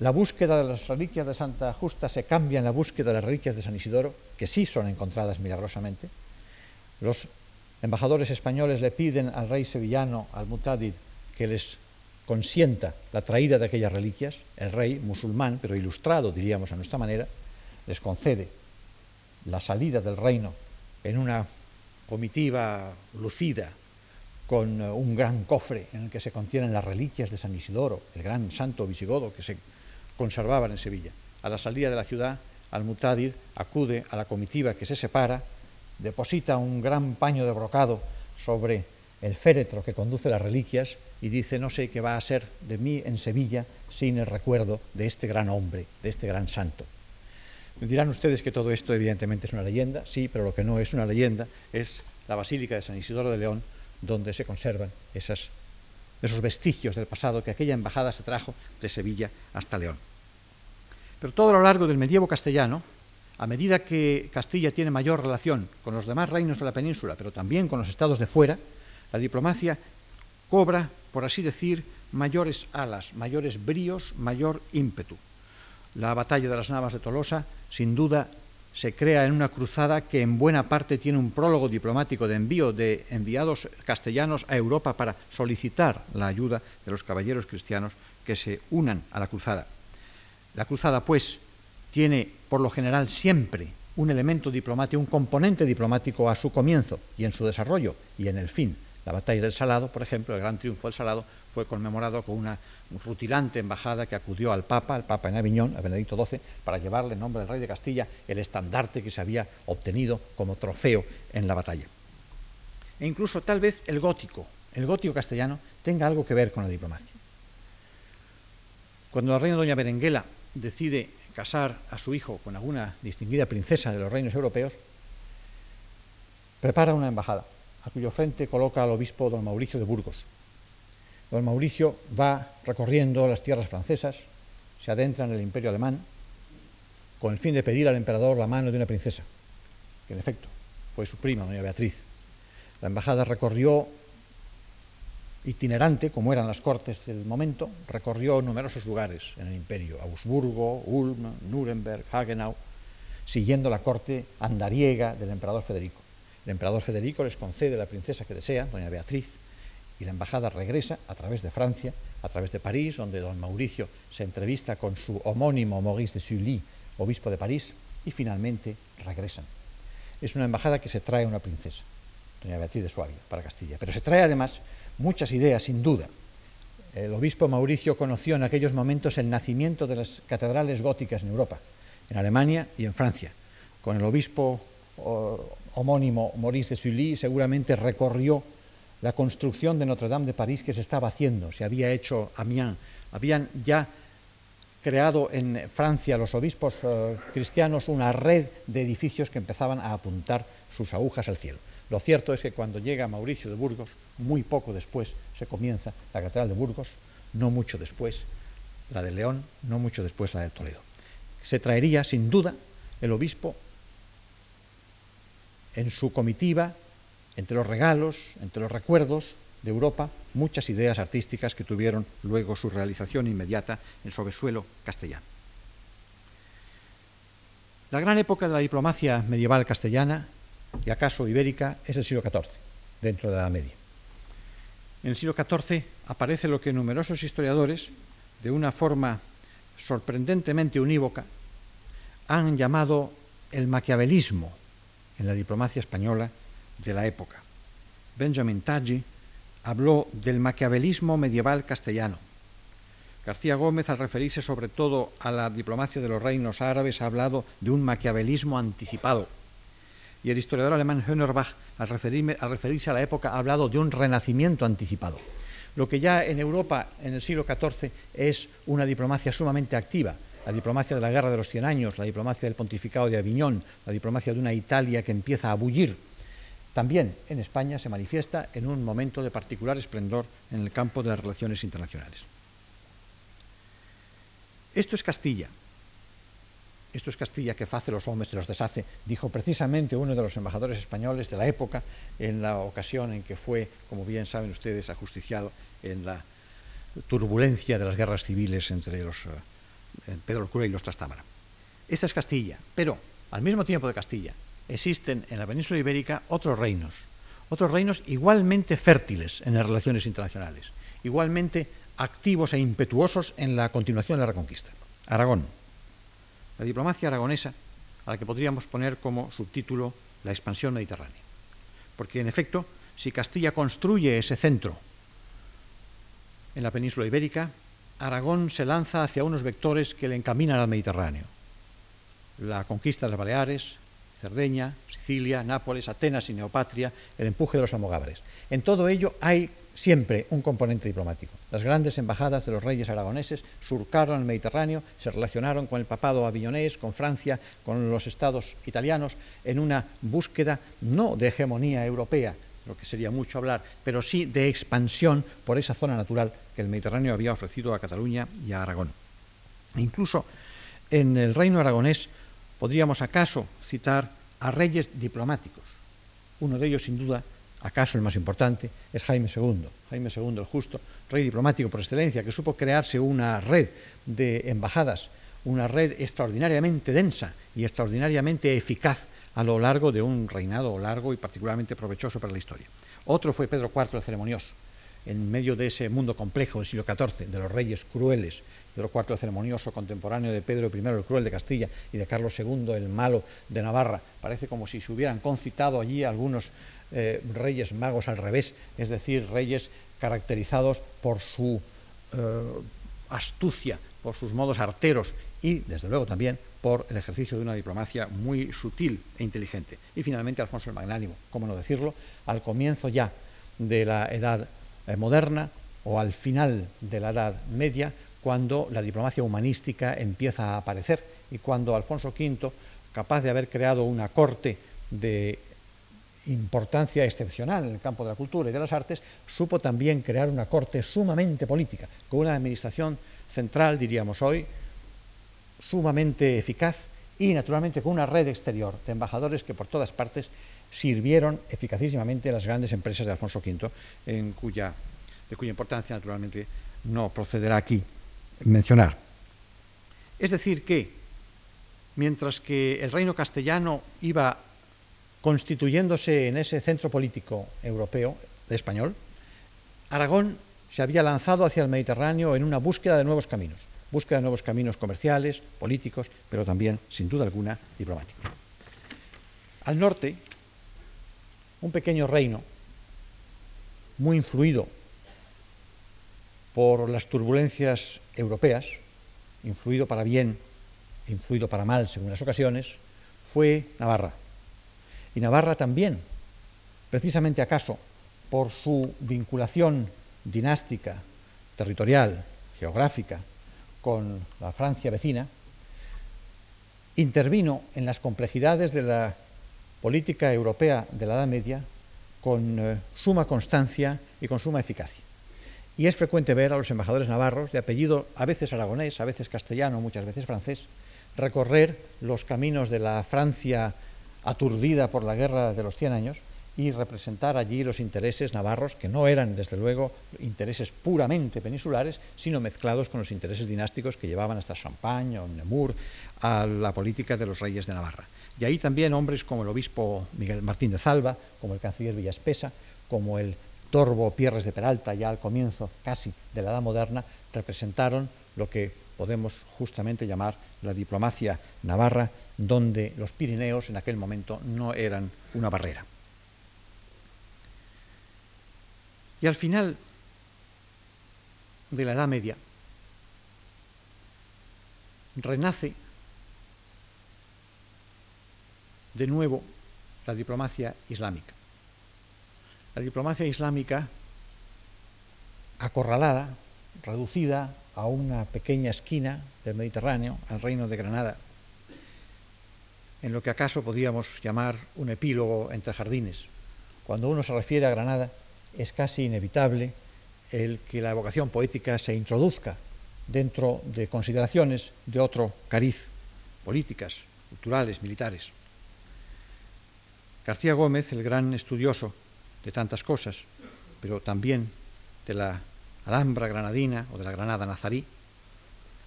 la búsqueda de las reliquias de Santa Justa se cambia en la búsqueda de las reliquias de San Isidoro, que sí son encontradas milagrosamente. Los embajadores españoles le piden al rey sevillano, al Mutadid, que les consienta la traída de aquellas reliquias. El rey, musulmán, pero ilustrado, diríamos a nuestra manera, les concede la salida del reino en una comitiva lucida con un gran cofre en el que se contienen las reliquias de San Isidoro, el gran santo visigodo que se conservaban en Sevilla. A la salida de la ciudad, Al-Mutadid acude a la comitiva que se separa, deposita un gran paño de brocado sobre el féretro que conduce las reliquias y dice, no sé qué va a ser de mí en Sevilla sin el recuerdo de este gran hombre, de este gran santo. Me dirán ustedes que todo esto evidentemente es una leyenda, sí, pero lo que no es una leyenda es la Basílica de San Isidoro de León, donde se conservan esas, esos vestigios del pasado que aquella embajada se trajo de Sevilla hasta León. Pero todo a lo largo del medievo castellano, a medida que Castilla tiene mayor relación con los demás reinos de la península, pero también con los estados de fuera, la diplomacia cobra, por así decir, mayores alas, mayores bríos, mayor ímpetu. La batalla de las Navas de Tolosa, sin duda, se crea en una cruzada que en buena parte tiene un prólogo diplomático de envío de enviados castellanos a Europa para solicitar la ayuda de los caballeros cristianos que se unan a la cruzada. La cruzada, pues, tiene por lo general siempre un elemento diplomático, un componente diplomático a su comienzo y en su desarrollo y en el fin. La batalla del Salado, por ejemplo, el gran triunfo del Salado, fue conmemorado con una rutilante embajada que acudió al Papa, al Papa en Aviñón, a Benedicto XII, para llevarle en nombre del rey de Castilla el estandarte que se había obtenido como trofeo en la batalla. E incluso tal vez el gótico, el gótico castellano, tenga algo que ver con la diplomacia. Cuando la reina doña Berenguela decide casar a su hijo con alguna distinguida princesa de los reinos europeos, prepara una embajada, a cuyo frente coloca al obispo don Mauricio de Burgos, Don Mauricio va recorriendo las tierras francesas, se adentra en el imperio alemán, con el fin de pedir al emperador la mano de una princesa, que en efecto fue su prima, doña Beatriz. La embajada recorrió itinerante, como eran las cortes del momento, recorrió numerosos lugares en el imperio, Augsburgo, Ulm, Nuremberg, Hagenau, siguiendo la corte andariega del emperador Federico. El emperador Federico les concede la princesa que desea, doña Beatriz, y la embajada regresa a través de Francia, a través de París, donde don Mauricio se entrevista con su homónimo Maurice de Sully, obispo de París, y finalmente regresan. Es una embajada que se trae una princesa, doña Beatriz de Suabia, para Castilla, pero se trae además muchas ideas, sin duda. El obispo Mauricio conoció en aquellos momentos el nacimiento de las catedrales góticas en Europa, en Alemania y en Francia. Con el obispo homónimo Maurice de Sully seguramente recorrió la construcción de Notre Dame de París que se estaba haciendo, se había hecho Amiens, habían ya creado en Francia los obispos eh, cristianos una red de edificios que empezaban a apuntar sus agujas al cielo. Lo cierto es que cuando llega Mauricio de Burgos, muy poco después se comienza la Catedral de Burgos, no mucho después la de León, no mucho después la de Toledo. Se traería, sin duda, el obispo en su comitiva entre los regalos, entre los recuerdos de Europa, muchas ideas artísticas que tuvieron luego su realización inmediata en sobresuelo castellano. La gran época de la diplomacia medieval castellana y acaso ibérica es el siglo XIV, dentro de la Media. En el siglo XIV aparece lo que numerosos historiadores, de una forma sorprendentemente unívoca, han llamado el maquiavelismo en la diplomacia española de la época. Benjamin Taggi habló del maquiavelismo medieval castellano. García Gómez, al referirse sobre todo a la diplomacia de los reinos árabes, ha hablado de un maquiavelismo anticipado. Y el historiador alemán Hönnerbach, al, al referirse a la época, ha hablado de un renacimiento anticipado. Lo que ya en Europa en el siglo XIV es una diplomacia sumamente activa, la diplomacia de la Guerra de los Cien Años, la diplomacia del Pontificado de Aviñón, la diplomacia de una Italia que empieza a bullir también en España se manifiesta en un momento de particular esplendor en el campo de las relaciones internacionales. Esto es Castilla. Esto es Castilla que face los hombres y los deshace, dijo precisamente uno de los embajadores españoles de la época en la ocasión en que fue, como bien saben ustedes, ajusticiado en la turbulencia de las guerras civiles entre los eh, Pedro el Cura y los Trastámara. Esta es Castilla, pero al mismo tiempo de Castilla, existen en la península ibérica otros reinos, otros reinos igualmente fértiles en las relaciones internacionales, igualmente activos e impetuosos en la continuación de la reconquista. Aragón. La diplomacia aragonesa, a la que podríamos poner como subtítulo la expansión mediterránea. Porque, en efecto, si Castilla construye ese centro en la península ibérica, Aragón se lanza hacia unos vectores que le encaminan al Mediterráneo. La conquista de las Baleares, Cerdeña, Sicilia, Nápoles, Atenas y Neopatria, el empuje de los almogávares. En todo ello hay siempre un componente diplomático. Las grandes embajadas de los reyes aragoneses surcaron el Mediterráneo, se relacionaron con el papado aviñonés, con Francia, con los estados italianos, en una búsqueda no de hegemonía europea, lo que sería mucho hablar, pero sí de expansión por esa zona natural que el Mediterráneo había ofrecido a Cataluña y a Aragón. E incluso en el reino aragonés podríamos acaso citar a reyes diplomáticos. Uno de ellos, sin duda, acaso el más importante, es Jaime II. Jaime II el Justo, rey diplomático por excelencia, que supo crearse una red de embajadas una red extraordinariamente densa y extraordinariamente eficaz a lo largo de un reinado largo y particularmente provechoso para la historia. Otro fue Pedro IV el Ceremonioso, en medio de ese mundo complejo del siglo XIV, de los reyes crueles, Pedro IV el Ceremonioso, contemporáneo de Pedro I el Cruel de Castilla y de Carlos II el Malo de Navarra. Parece como si se hubieran concitado allí algunos eh, reyes magos al revés, es decir, reyes caracterizados por su eh, astucia, por sus modos arteros y, desde luego, también por el ejercicio de una diplomacia muy sutil e inteligente. Y finalmente Alfonso el Magnánimo, cómo no decirlo, al comienzo ya de la Edad eh, Moderna o al final de la Edad Media, cuando la diplomacia humanística empieza a aparecer y cuando Alfonso V, capaz de haber creado una corte de importancia excepcional en el campo de la cultura y de las artes, supo también crear una corte sumamente política, con una administración central, diríamos hoy, sumamente eficaz y naturalmente con una red exterior de embajadores que por todas partes sirvieron eficacísimamente a las grandes empresas de Alfonso V, en cuya, de cuya importancia naturalmente no procederá aquí mencionar. Es decir, que mientras que el reino castellano iba constituyéndose en ese centro político europeo, español, Aragón se había lanzado hacia el Mediterráneo en una búsqueda de nuevos caminos búsqueda de nuevos caminos comerciales, políticos, pero también, sin duda alguna, diplomáticos. Al norte, un pequeño reino, muy influido por las turbulencias europeas, influido para bien, influido para mal según las ocasiones, fue Navarra. Y Navarra también, precisamente acaso por su vinculación dinástica, territorial, geográfica, con la Francia vecina, intervino en las complejidades de la política europea de la Edad Media con eh, suma constancia y con suma eficacia. Y es frecuente ver a los embajadores navarros, de apellido a veces aragonés, a veces castellano, muchas veces francés, recorrer los caminos de la Francia aturdida por la guerra de los Cien Años y representar allí los intereses navarros, que no eran, desde luego, intereses puramente peninsulares, sino mezclados con los intereses dinásticos que llevaban hasta Champagne o Nemur a la política de los reyes de Navarra. Y ahí también hombres como el obispo Miguel Martín de Zalba, como el canciller Villaspesa, como el Torbo Pierres de Peralta, ya al comienzo casi de la Edad Moderna, representaron lo que podemos justamente llamar la diplomacia navarra, donde los Pirineos en aquel momento no eran una barrera. Y al final de la Edad Media renace de nuevo la diplomacia islámica. La diplomacia islámica acorralada, reducida a una pequeña esquina del Mediterráneo, al reino de Granada, en lo que acaso podríamos llamar un epílogo entre jardines. Cuando uno se refiere a Granada, es casi inevitable el que la vocación poética se introduzca dentro de consideraciones de otro cariz, políticas, culturales, militares. García Gómez, el gran estudioso de tantas cosas, pero también de la Alhambra granadina o de la Granada nazarí,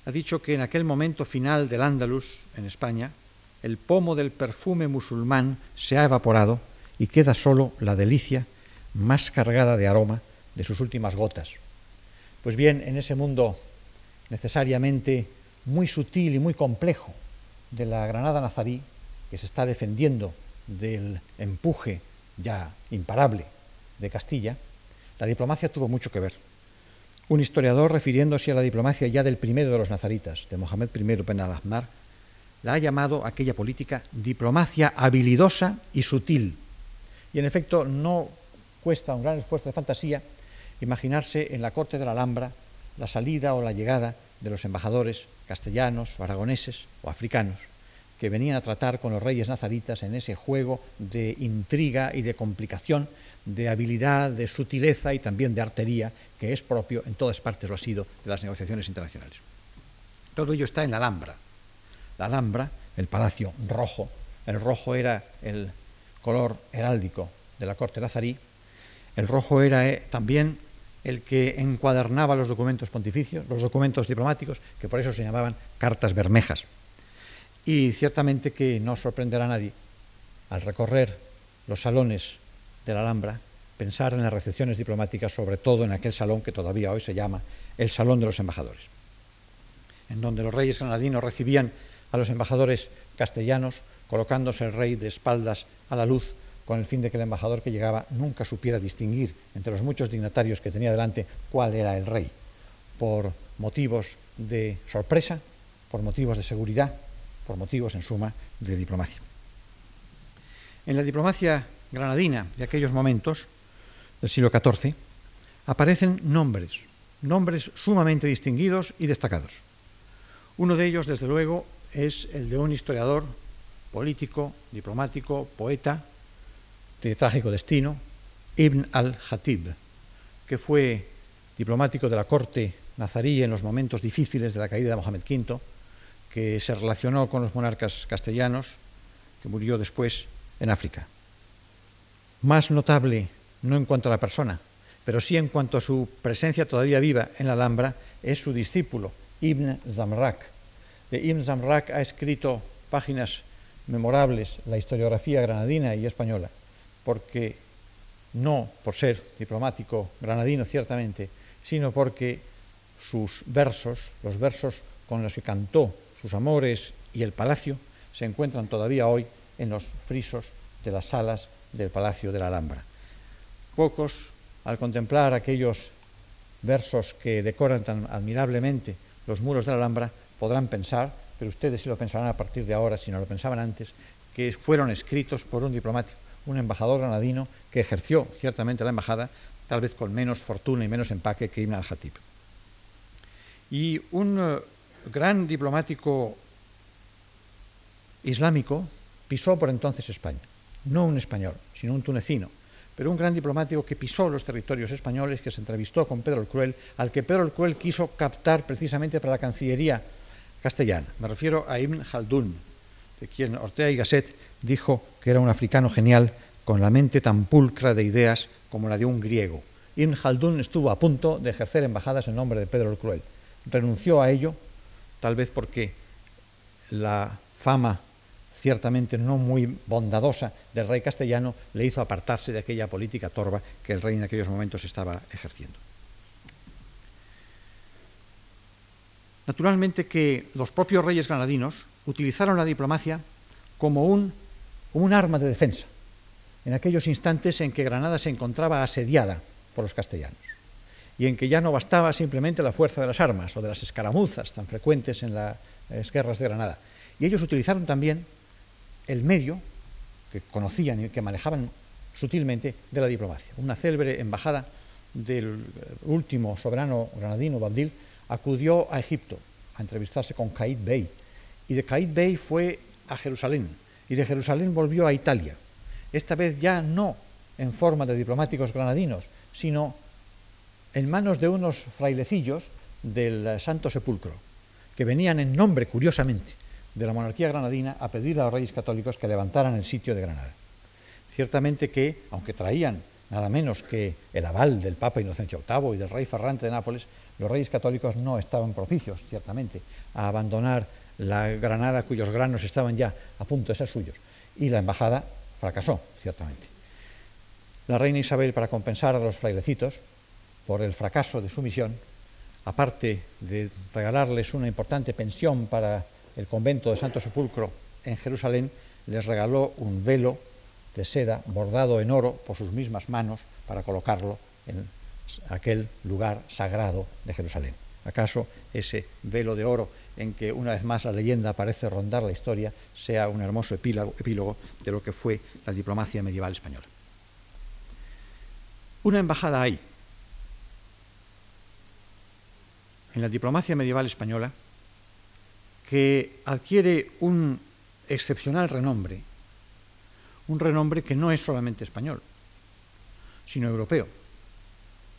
ha dicho que en aquel momento final del Andalus, en España, el pomo del perfume musulmán se ha evaporado y queda solo la delicia más cargada de aroma de sus últimas gotas. Pues bien, en ese mundo necesariamente muy sutil y muy complejo de la Granada nazarí, que se está defendiendo del empuje ya imparable de Castilla, la diplomacia tuvo mucho que ver. Un historiador, refiriéndose a la diplomacia ya del primero de los nazaritas, de Mohamed I Ben al-Ahmar, la ha llamado aquella política diplomacia habilidosa y sutil. Y en efecto no cuesta un gran esfuerzo de fantasía imaginarse en la corte de la Alhambra la salida o la llegada de los embajadores castellanos o aragoneses o africanos que venían a tratar con los reyes nazaritas en ese juego de intriga y de complicación, de habilidad, de sutileza y también de artería que es propio, en todas partes lo ha sido, de las negociaciones internacionales. Todo ello está en la Alhambra. La Alhambra, el palacio rojo, el rojo era el color heráldico de la corte nazarí, el rojo era eh, también el que encuadernaba los documentos pontificios, los documentos diplomáticos, que por eso se llamaban cartas bermejas. Y ciertamente que no sorprenderá a nadie al recorrer los salones de la Alhambra pensar en las recepciones diplomáticas, sobre todo en aquel salón que todavía hoy se llama el Salón de los Embajadores, en donde los reyes granadinos recibían a los embajadores castellanos, colocándose el rey de espaldas a la luz con el fin de que el embajador que llegaba nunca supiera distinguir entre los muchos dignatarios que tenía delante cuál era el rey, por motivos de sorpresa, por motivos de seguridad, por motivos, en suma, de diplomacia. En la diplomacia granadina de aquellos momentos, del siglo XIV, aparecen nombres, nombres sumamente distinguidos y destacados. Uno de ellos, desde luego, es el de un historiador, político, diplomático, poeta, de trágico destino, Ibn al-Hatib, que fue diplomático de la corte nazarí en los momentos difíciles de la caída de Mohamed V, que se relacionó con los monarcas castellanos, que murió después en África. Más notable, no en cuanto a la persona, pero sí en cuanto a su presencia todavía viva en la Alhambra, es su discípulo, Ibn Zamrak. De Ibn Zamrak ha escrito páginas memorables la historiografía granadina y española porque no por ser diplomático granadino ciertamente, sino porque sus versos, los versos con los que cantó sus amores y el palacio, se encuentran todavía hoy en los frisos de las salas del Palacio de la Alhambra. Pocos, al contemplar aquellos versos que decoran tan admirablemente los muros de la Alhambra, podrán pensar, pero ustedes sí lo pensarán a partir de ahora, si no lo pensaban antes, que fueron escritos por un diplomático un embajador granadino que ejerció ciertamente la embajada, tal vez con menos fortuna y menos empaque que Ibn al-Hatib. Y un eh, gran diplomático islámico pisó por entonces España, no un español, sino un tunecino, pero un gran diplomático que pisó los territorios españoles, que se entrevistó con Pedro el Cruel, al que Pedro el Cruel quiso captar precisamente para la Cancillería castellana. Me refiero a Ibn Khaldun, de quien Ortega y Gasset dijo que era un africano genial con la mente tan pulcra de ideas como la de un griego. Ibn Khaldun estuvo a punto de ejercer embajadas en nombre de Pedro el Cruel. Renunció a ello, tal vez porque la fama ciertamente no muy bondadosa del rey castellano le hizo apartarse de aquella política torva que el rey en aquellos momentos estaba ejerciendo. Naturalmente que los propios reyes granadinos utilizaron la diplomacia como un, arma de defensa en aquellos instantes en que Granada se encontraba asediada por los castellanos y en que ya no bastaba simplemente la fuerza de las armas o de las escaramuzas tan frecuentes en las guerras de Granada. Y ellos utilizaron también el medio que conocían y que manejaban sutilmente de la diplomacia. Una célebre embajada del último soberano granadino, Babdil, acudió a Egipto a entrevistarse con Caid Bey. Y de Caid Bey fue a Jerusalén y de Jerusalén volvió a Italia, esta vez ya no en forma de diplomáticos granadinos, sino en manos de unos frailecillos del Santo Sepulcro, que venían en nombre, curiosamente, de la monarquía granadina a pedir a los reyes católicos que levantaran el sitio de Granada. Ciertamente que, aunque traían nada menos que el aval del Papa Inocencio VIII y del rey Ferrante de Nápoles, los reyes católicos no estaban propicios, ciertamente, a abandonar la Granada cuyos granos estaban ya a punto de ser suyos. Y la embajada fracasó, ciertamente. La reina Isabel, para compensar a los frailecitos por el fracaso de su misión, aparte de regalarles una importante pensión para el convento de Santo Sepulcro en Jerusalén, les regaló un velo de seda bordado en oro por sus mismas manos para colocarlo en aquel lugar sagrado de Jerusalén. ¿Acaso ese velo de oro en que una vez más la leyenda parece rondar la historia sea un hermoso epílogo, de lo que fue la diplomacia medieval española. Una embajada hay en la diplomacia medieval española que adquiere un excepcional renombre, un renombre que no es solamente español, sino europeo,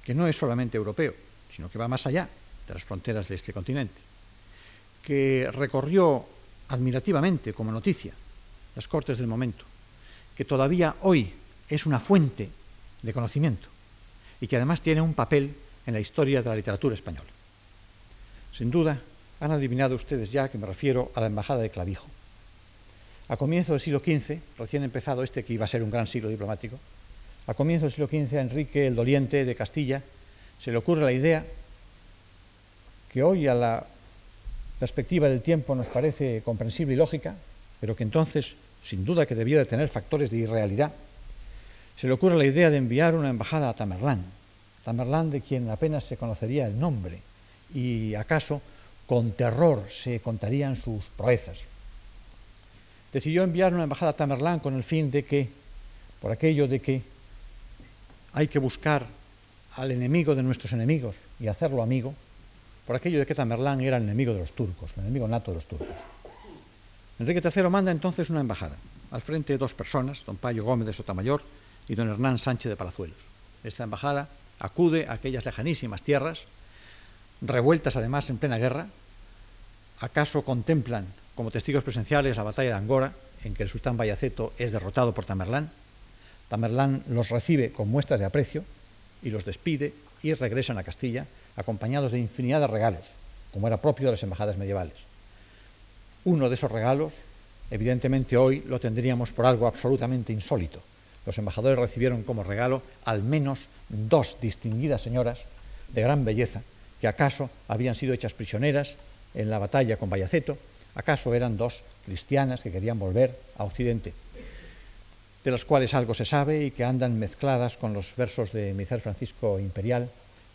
que no es solamente europeo, sino que va más allá de las fronteras de este continente que recorrió admirativamente como noticia las Cortes del momento, que todavía hoy es una fuente de conocimiento y que además tiene un papel en la historia de la literatura española. Sin duda, han adivinado ustedes ya que me refiero a la Embajada de Clavijo. A comienzos del siglo XV, recién empezado este que iba a ser un gran siglo diplomático, a comienzos del siglo XV a Enrique el Doliente de Castilla se le ocurre la idea que hoy a la perspectiva del tiempo nos parece comprensible y lógica, pero que entonces sin duda que debía de tener factores de irrealidad, se le ocurre la idea de enviar una embajada a Tamerlán, Tamerlán de quien apenas se conocería el nombre y acaso con terror se contarían sus proezas. Decidió enviar una embajada a Tamerlán con el fin de que, por aquello de que hay que buscar al enemigo de nuestros enemigos y hacerlo amigo, por aquello de que Tamerlán era el enemigo de los turcos, el enemigo nato de los turcos. Enrique III manda entonces una embajada, al frente de dos personas, don Payo Gómez de Sotamayor y don Hernán Sánchez de Palazuelos. Esta embajada acude a aquellas lejanísimas tierras, revueltas además en plena guerra, acaso contemplan como testigos presenciales la batalla de Angora, en que el sultán Bayaceto es derrotado por Tamerlán. Tamerlán los recibe con muestras de aprecio y los despide y regresan a Castilla, acompañados de infinidad de regalos, como era propio de las embajadas medievales. Uno de esos regalos, evidentemente hoy lo tendríamos por algo absolutamente insólito. Los embajadores recibieron como regalo al menos dos distinguidas señoras de gran belleza, que acaso habían sido hechas prisioneras en la batalla con Bayaceto, acaso eran dos cristianas que querían volver a Occidente, de las cuales algo se sabe y que andan mezcladas con los versos de Micer Francisco Imperial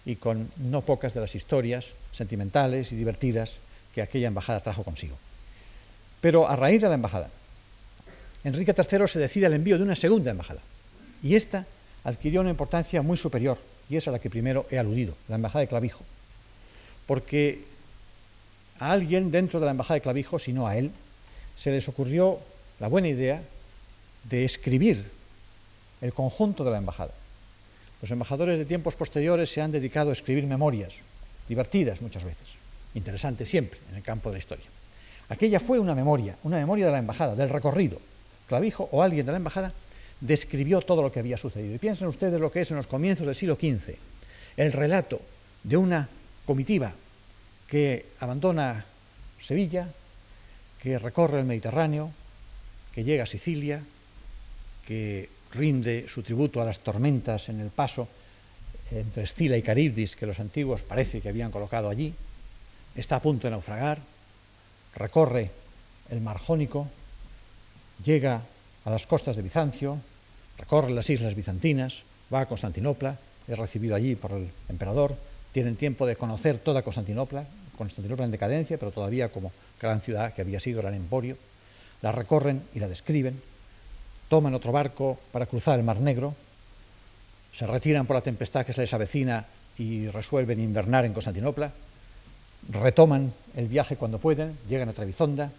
y con no pocas de las historias sentimentales y divertidas que aquella embajada trajo consigo. Pero a raíz de la embajada, Enrique III se decide al envío de una segunda embajada. Y esta adquirió una importancia muy superior, y es a la que primero he aludido, la embajada de Clavijo. Porque a alguien dentro de la embajada de Clavijo, si no a él, se les ocurrió la buena idea de escribir el conjunto de la embajada. Los embajadores de tiempos posteriores se han dedicado a escribir memorias, divertidas muchas veces, interesantes siempre en el campo de la historia. Aquella fue una memoria, una memoria de la embajada, del recorrido. Clavijo o alguien de la embajada describió todo lo que había sucedido. Y piensen ustedes lo que es en los comienzos del siglo XV, el relato de una comitiva que abandona Sevilla, que recorre el Mediterráneo, que llega a Sicilia, que rinde su tributo a las tormentas en el paso entre Escila y Caribdis que los antiguos parece que habían colocado allí, está a punto de naufragar, recorre el Mar Jónico, llega a las costas de Bizancio, recorre las islas bizantinas, va a Constantinopla, es recibido allí por el emperador, tienen tiempo de conocer toda Constantinopla, Constantinopla en decadencia, pero todavía como gran ciudad que había sido gran emporio, la recorren y la describen, toman otro barco para cruzar el Mar Negro, se retiran por la tempestad que se les avecina y resuelven invernar en Constantinopla, retoman el viaje cuando pueden, llegan a Trebizonda,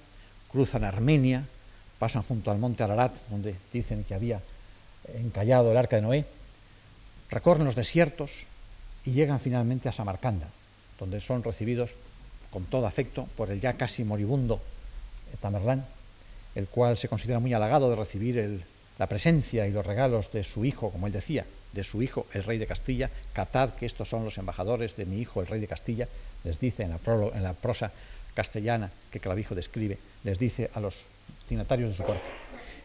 cruzan Armenia, pasan junto al monte Ararat, donde dicen que había encallado el arca de Noé, recorren los desiertos y llegan finalmente a Samarcanda, donde son recibidos con todo afecto por el ya casi moribundo Tamerlán, el cual se considera muy halagado de recibir la presencia y los regalos de su hijo, como él decía, de su hijo, el rey de Castilla, catad que estos son los embajadores de mi hijo, el rey de Castilla, les dice en la, en la prosa castellana que Clavijo describe, les dice a los dignatarios de su corte.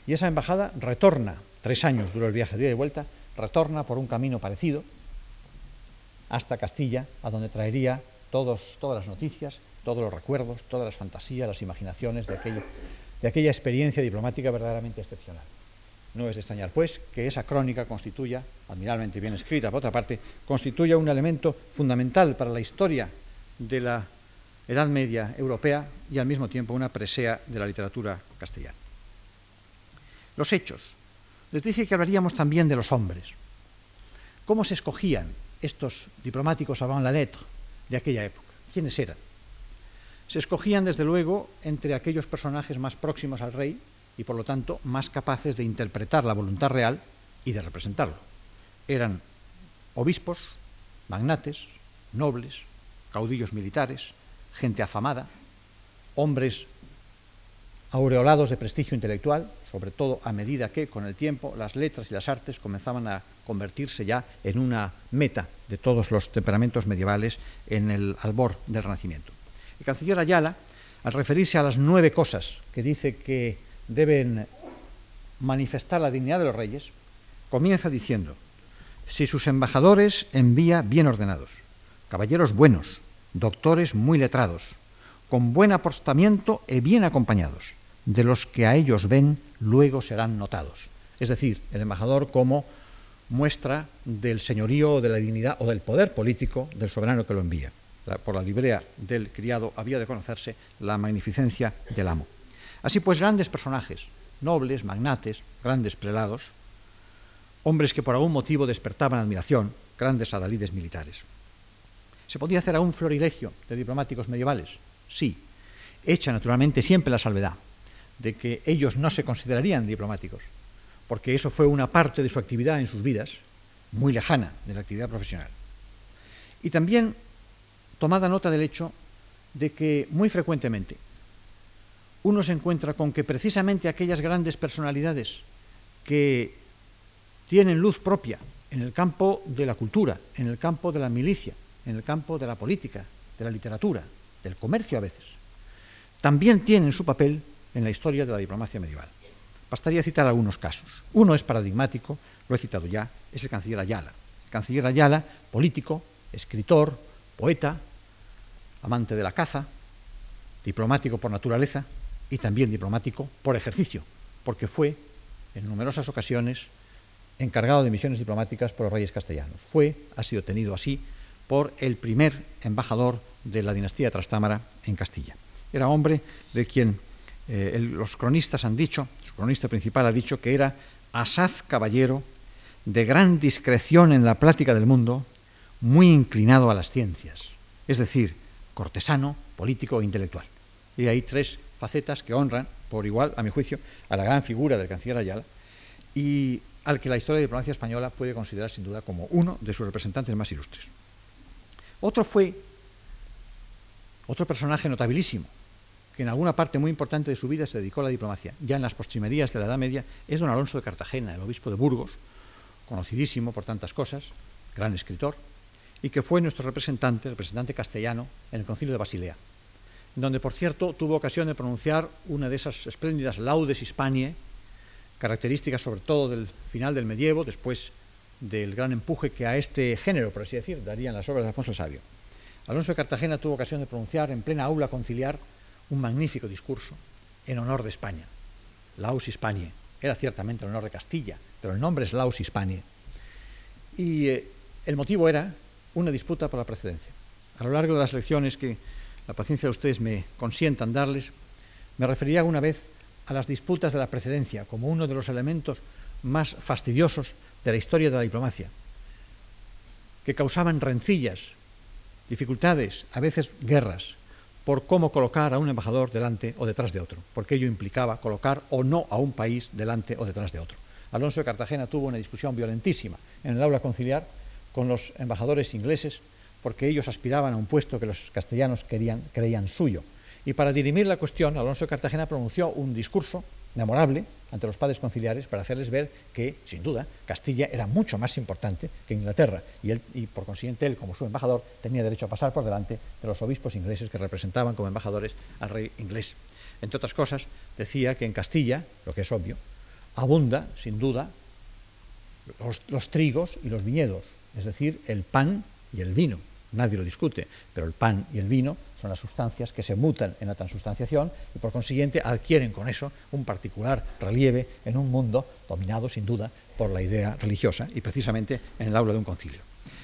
Y esa embajada retorna, tres años duró el viaje de ida y vuelta, retorna por un camino parecido hasta Castilla, a donde traería todas las noticias, todos los recuerdos, todas las fantasías, las imaginaciones de, de aquella experiencia diplomática verdaderamente excepcional. No es de extrañar, pues, que esa crónica constituya, admirablemente bien escrita, por otra parte, constituya un elemento fundamental para la historia de la Edad Media europea y al mismo tiempo una presea de la literatura castellana. Los hechos. Les dije que hablaríamos también de los hombres. ¿Cómo se escogían estos diplomáticos avant la lettre de aquella época? ¿Quiénes eran? Se escogían, desde luego, entre aquellos personajes más próximos al rey, y por lo tanto más capaces de interpretar la voluntad real y de representarlo. Eran obispos, magnates, nobles, caudillos militares, gente afamada, hombres aureolados de prestigio intelectual, sobre todo a medida que con el tiempo las letras y las artes comenzaban a convertirse ya en una meta de todos los temperamentos medievales en el albor del Renacimiento. El canciller Ayala, al referirse a las nueve cosas que dice que deben manifestar la dignidad de los reyes, comienza diciendo, si sus embajadores envía bien ordenados, caballeros buenos, doctores muy letrados, con buen aportamiento y bien acompañados, de los que a ellos ven luego serán notados. Es decir, el embajador como muestra del señorío, de la dignidad o del poder político del soberano que lo envía. por la librea del criado había de conocerse la magnificencia del amo. Así pues, grandes personajes, nobles, magnates, grandes prelados, hombres que por algún motivo despertaban admiración, grandes adalides militares. ¿Se podía hacer aún florilegio de diplomáticos medievales? Sí, hecha naturalmente siempre la salvedad de que ellos no se considerarían diplomáticos, porque eso fue una parte de su actividad en sus vidas, muy lejana de la actividad profesional. Y también tomada nota del hecho de que muy frecuentemente uno se encuentra con que precisamente aquellas grandes personalidades que tienen luz propia en el campo de la cultura, en el campo de la milicia, en el campo de la política, de la literatura, del comercio a veces, también tienen su papel en la historia de la diplomacia medieval. Bastaría citar algunos casos. Uno es paradigmático, lo he citado ya, es el canciller Ayala. El canciller Ayala, político, escritor, poeta, amante de la caza, diplomático por naturaleza y también diplomático por ejercicio, porque fue en numerosas ocasiones encargado de misiones diplomáticas por los reyes castellanos. Fue, ha sido tenido así, por el primer embajador de la dinastía Trastámara en Castilla. Era hombre de quien eh, los cronistas han dicho, su cronista principal ha dicho que era asaz caballero, de gran discreción en la plática del mundo, muy inclinado a las ciencias, es decir, cortesano, político e intelectual. Y hay tres facetas que honran, por igual, a mi juicio, a la gran figura del canciller Ayala y al que la historia de la diplomacia española puede considerar sin duda como uno de sus representantes más ilustres. Otro fue otro personaje notabilísimo, que en alguna parte muy importante de su vida se dedicó a la diplomacia, ya en las postrimerías de la Edad Media, es don Alonso de Cartagena, el obispo de Burgos, conocidísimo por tantas cosas, gran escritor, y que fue nuestro representante, representante castellano, en el concilio de Basilea, donde, por cierto, tuvo ocasión de pronunciar una de esas espléndidas laudes hispanie, características sobre todo del final del medievo, después del gran empuje que a este género, por así decir, darían las obras de Alfonso el Sabio. Alonso de Cartagena tuvo ocasión de pronunciar en plena aula conciliar un magnífico discurso en honor de España. Laus Hispanie. Era ciertamente el honor de Castilla, pero el nombre es Laus Hispanie. Y eh, el motivo era una disputa por la precedencia. A lo largo de las lecciones que la paciencia de ustedes me consientan darles, me refería una vez a las disputas de la precedencia como uno de los elementos más fastidiosos de la historia de la diplomacia, que causaban rencillas, dificultades, a veces guerras, por cómo colocar a un embajador delante o detrás de otro, porque ello implicaba colocar o no a un país delante o detrás de otro. Alonso de Cartagena tuvo una discusión violentísima en el aula conciliar con los embajadores ingleses, porque ellos aspiraban a un puesto que los castellanos querían, creían suyo. Y para dirimir la cuestión, Alonso de Cartagena pronunció un discurso memorable ante los padres conciliares para hacerles ver que, sin duda, Castilla era mucho más importante que Inglaterra y, él, y por consiguiente él, como su embajador, tenía derecho a pasar por delante de los obispos ingleses que representaban como embajadores al rey inglés. Entre otras cosas, decía que en Castilla, lo que es obvio, abunda, sin duda, los, los trigos y los viñedos, es decir, el pan y el vino nadie lo discute, pero el pan y el vino son las sustancias que se mutan en la transustanciación y por consiguiente adquieren con eso un particular relieve en un mundo dominado sin duda por la idea religiosa y precisamente en el aula de un concilio.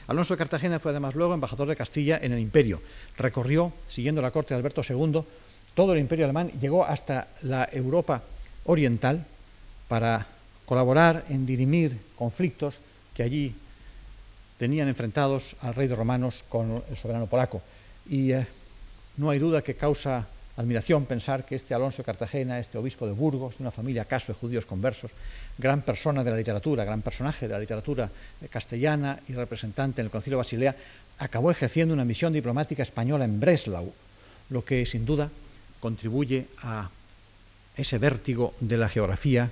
Alonso de Cartagena fue además luego embajador de Castilla en el imperio. Recorrió, siguiendo la corte de Alberto II, todo el imperio alemán, llegó hasta la Europa oriental para colaborar en dirimir conflictos que allí tenían enfrentados al rey de romanos con el soberano polaco. Y eh, no hay duda que causa admiración pensar que este Alonso de Cartagena, este obispo de Burgos, de una familia acaso de judíos conversos, gran persona de la literatura, gran personaje de la literatura castellana y representante en el Concilio de Basilea, acabó ejerciendo una misión diplomática española en Breslau, lo que sin duda contribuye a ese vértigo de la geografía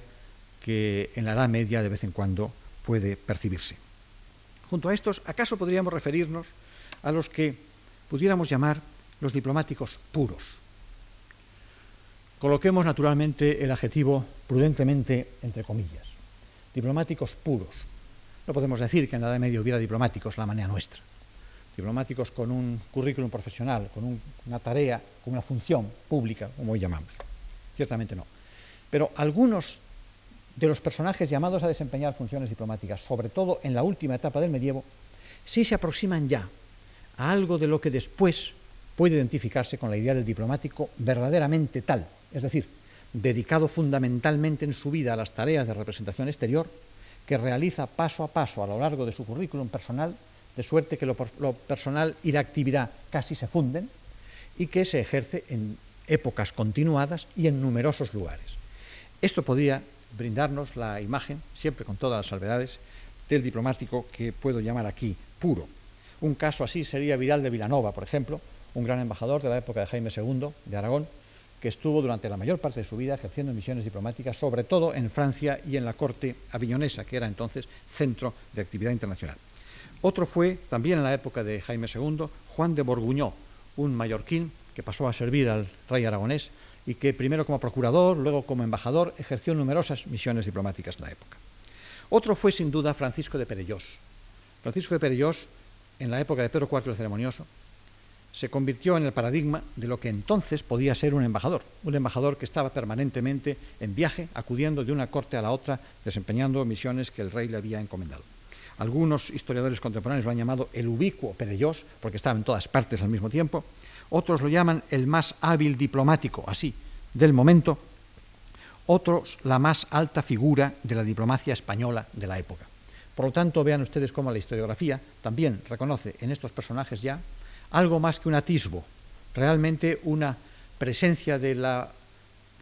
que en la Edad Media de vez en cuando puede percibirse. Junto a estos, ¿acaso podríamos referirnos a los que pudiéramos llamar los diplomáticos puros? Coloquemos naturalmente el adjetivo prudentemente entre comillas. Diplomáticos puros. No podemos decir que en la Edad Media hubiera diplomáticos la manera nuestra. Diplomáticos con un currículum profesional, con una tarea, con una función pública, como hoy llamamos. Ciertamente no. Pero algunos de los personajes llamados a desempeñar funciones diplomáticas, sobre todo en la última etapa del medievo, sí se aproximan ya a algo de lo que después puede identificarse con la idea del diplomático verdaderamente tal, es decir, dedicado fundamentalmente en su vida a las tareas de representación exterior, que realiza paso a paso a lo largo de su currículum personal, de suerte que lo, personal y la actividad casi se funden, y que se ejerce en épocas continuadas y en numerosos lugares. Esto podía brindarnos la imagen, siempre con todas las salvedades, del diplomático que puedo llamar aquí puro. Un caso así sería Vidal de Vilanova, por ejemplo, un gran embajador de la época de Jaime II de Aragón, que estuvo durante la mayor parte de su vida ejerciendo misiones diplomáticas, sobre todo en Francia y en la corte aviñonesa, que era entonces centro de actividad internacional. Otro fue, también en la época de Jaime II, Juan de Borguñó, un mallorquín que pasó a servir al rey aragonés y que primero como procurador, luego como embajador, ejerció numerosas misiones diplomáticas en la época. Otro fue sin duda Francisco de Perellós. Francisco de Perellós, en la época de Pedro IV el Ceremonioso, se convirtió en el paradigma de lo que entonces podía ser un embajador, un embajador que estaba permanentemente en viaje, acudiendo de una corte a la otra, desempeñando misiones que el rey le había encomendado. Algunos historiadores contemporáneos lo han llamado el ubicuo Perellós, porque estaba en todas partes al mismo tiempo. Otros lo llaman el más hábil diplomático, así, del momento. Otros la más alta figura de la diplomacia española de la época. Por lo tanto, vean ustedes cómo la historiografía también reconoce en estos personajes ya algo más que un atisbo, realmente una presencia de la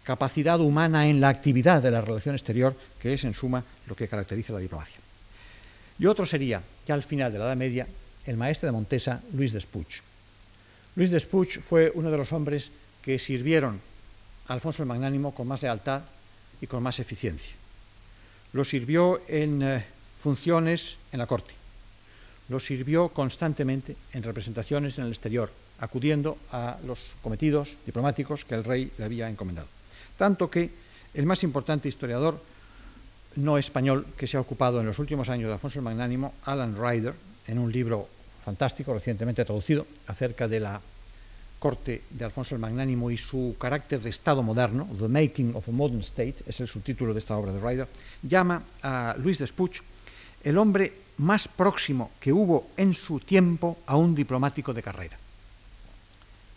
capacidad humana en la actividad de la relación exterior, que es en suma lo que caracteriza la diplomacia. Y otro sería, ya al final de la Edad Media, el maestre de Montesa, Luis de Spuch. Luis de Spuch fue uno de los hombres que sirvieron a Alfonso el Magnánimo con más lealtad y con más eficiencia. Lo sirvió en eh, funciones en la corte, lo sirvió constantemente en representaciones en el exterior, acudiendo a los cometidos diplomáticos que el rey le había encomendado. Tanto que el más importante historiador no español que se ha ocupado en los últimos años de Alfonso el Magnánimo, Alan Ryder, en un libro fantástico recientemente traducido acerca de la corte de Alfonso el Magnánimo y su carácter de Estado moderno, The Making of a Modern State, es el subtítulo de esta obra de Ryder, llama a Luis de Spuch el hombre más próximo que hubo en su tiempo a un diplomático de carrera.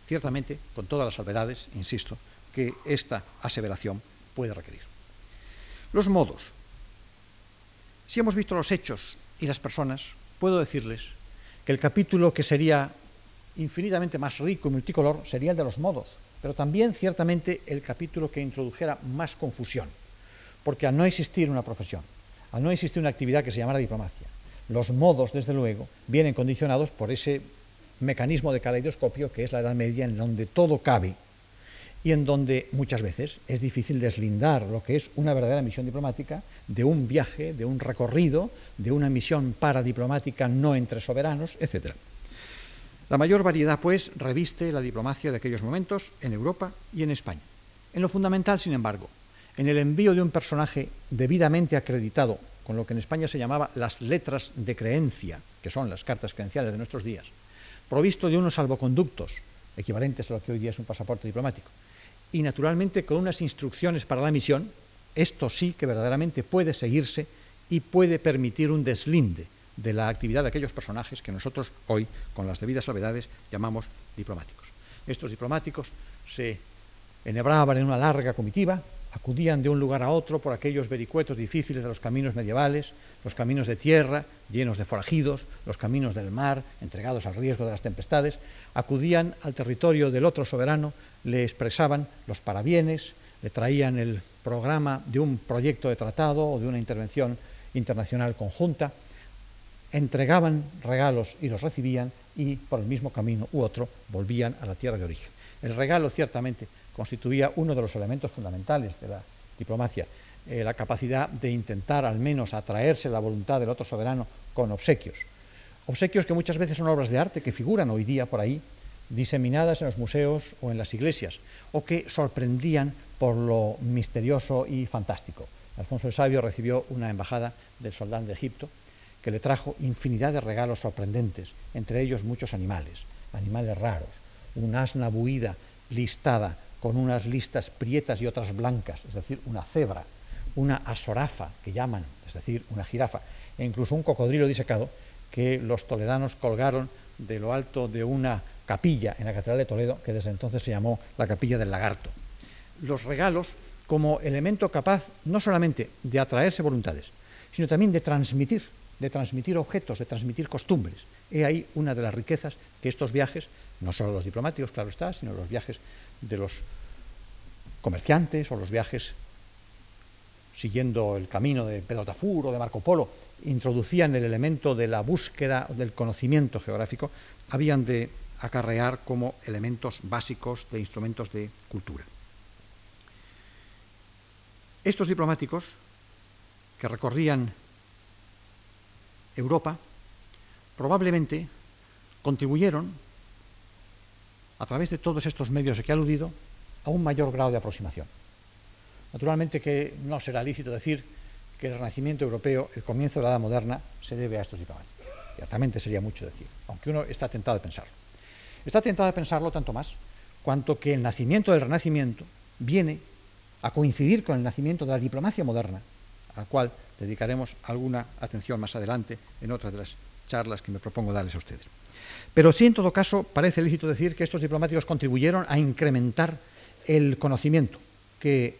Ciertamente, con todas las salvedades, insisto, que esta aseveración puede requerir. Los modos. Si hemos visto los hechos y las personas, puedo decirles el capítulo que sería infinitamente más rico y multicolor sería el de los modos, pero también ciertamente el capítulo que introdujera más confusión, porque al no existir una profesión, al no existir una actividad que se llamara diplomacia, los modos, desde luego, vienen condicionados por ese mecanismo de caleidoscopio que es la Edad Media, en donde todo cabe y en donde muchas veces es difícil deslindar lo que es una verdadera misión diplomática de un viaje, de un recorrido, de una misión paradiplomática no entre soberanos, etc. La mayor variedad, pues, reviste la diplomacia de aquellos momentos en Europa y en España. En lo fundamental, sin embargo, en el envío de un personaje debidamente acreditado con lo que en España se llamaba las letras de creencia, que son las cartas credenciales de nuestros días, provisto de unos salvoconductos equivalentes a lo que hoy día es un pasaporte diplomático, y naturalmente con unas instrucciones para la misión, esto sí que verdaderamente puede seguirse y puede permitir un deslinde de la actividad de aquellos personajes que nosotros hoy, con las debidas salvedades, llamamos diplomáticos. Estos diplomáticos se enhebraban en una larga comitiva, acudían de un lugar a otro por aquellos vericuetos difíciles de los caminos medievales, los caminos de tierra, llenos de forajidos, los caminos del mar, entregados al riesgo de las tempestades, acudían al territorio del otro soberano, le expresaban los parabienes, le traían el programa de un proyecto de tratado o de una intervención internacional conjunta, entregaban regalos y los recibían y por el mismo camino u otro volvían a la tierra de origen. El regalo ciertamente constituía uno de los elementos fundamentales de la diplomacia, eh, la capacidad de intentar al menos atraerse la voluntad del otro soberano con obsequios. Obsequios que muchas veces son obras de arte que figuran hoy día por ahí, diseminadas en los museos o en las iglesias, o que sorprendían por lo misterioso y fantástico. Alfonso el Sabio recibió una embajada del soldán de Egipto que le trajo infinidad de regalos sorprendentes, entre ellos muchos animales, animales raros, un asna buida listada con unas listas prietas y otras blancas, es decir, una cebra, una asorafa, que llaman, es decir, una jirafa, e incluso un cocodrilo disecado que los toledanos colgaron de lo alto de una capilla en la Catedral de Toledo, que desde entonces se llamó la Capilla del Lagarto. Los regalos como elemento capaz no solamente de atraerse voluntades, sino también de transmitir, de transmitir objetos, de transmitir costumbres. He ahí una de las riquezas que estos viajes, no solo los diplomáticos, claro está, sino los viajes de los comerciantes o los viajes siguiendo el camino de Pedro Tafur o de Marco Polo, introducían el elemento de la búsqueda del conocimiento geográfico, habían de acarrear como elementos básicos de instrumentos de cultura. Estos diplomáticos que recorrían Europa probablemente contribuyeron, a través de todos estos medios que he aludido, a un mayor grado de aproximación. Naturalmente que no será lícito decir que el renacimiento europeo, el comienzo de la Edad Moderna, se debe a estos diplomáticos. Ciertamente sería mucho decir, aunque uno está tentado de pensarlo. Está tentado de pensarlo tanto más cuanto que el nacimiento del Renacimiento viene a coincidir con el nacimiento de la diplomacia moderna, al cual dedicaremos alguna atención más adelante en otra de las charlas que me propongo darles a ustedes. Pero sí, en todo caso, parece lícito decir que estos diplomáticos contribuyeron a incrementar el conocimiento que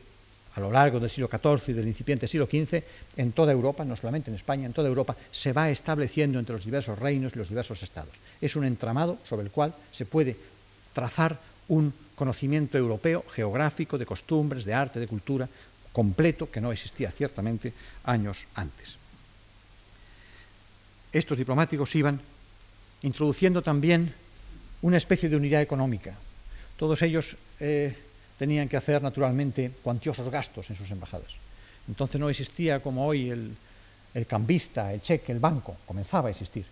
a lo largo del siglo XIV y del incipiente siglo XV, en toda Europa, no solamente en España, en toda Europa, se va estableciendo entre los diversos reinos y los diversos estados. Es un entramado sobre el cual se puede trazar un conocimiento europeo, geográfico, de costumbres, de arte, de cultura, completo, que no existía ciertamente años antes. Estos diplomáticos iban introduciendo también una especie de unidad económica. Todos ellos eh, tenían que hacer naturalmente cuantiosos gastos en sus embajadas. Entonces no existía como hoy el, cambista, el cheque, el banco, comenzaba a existir.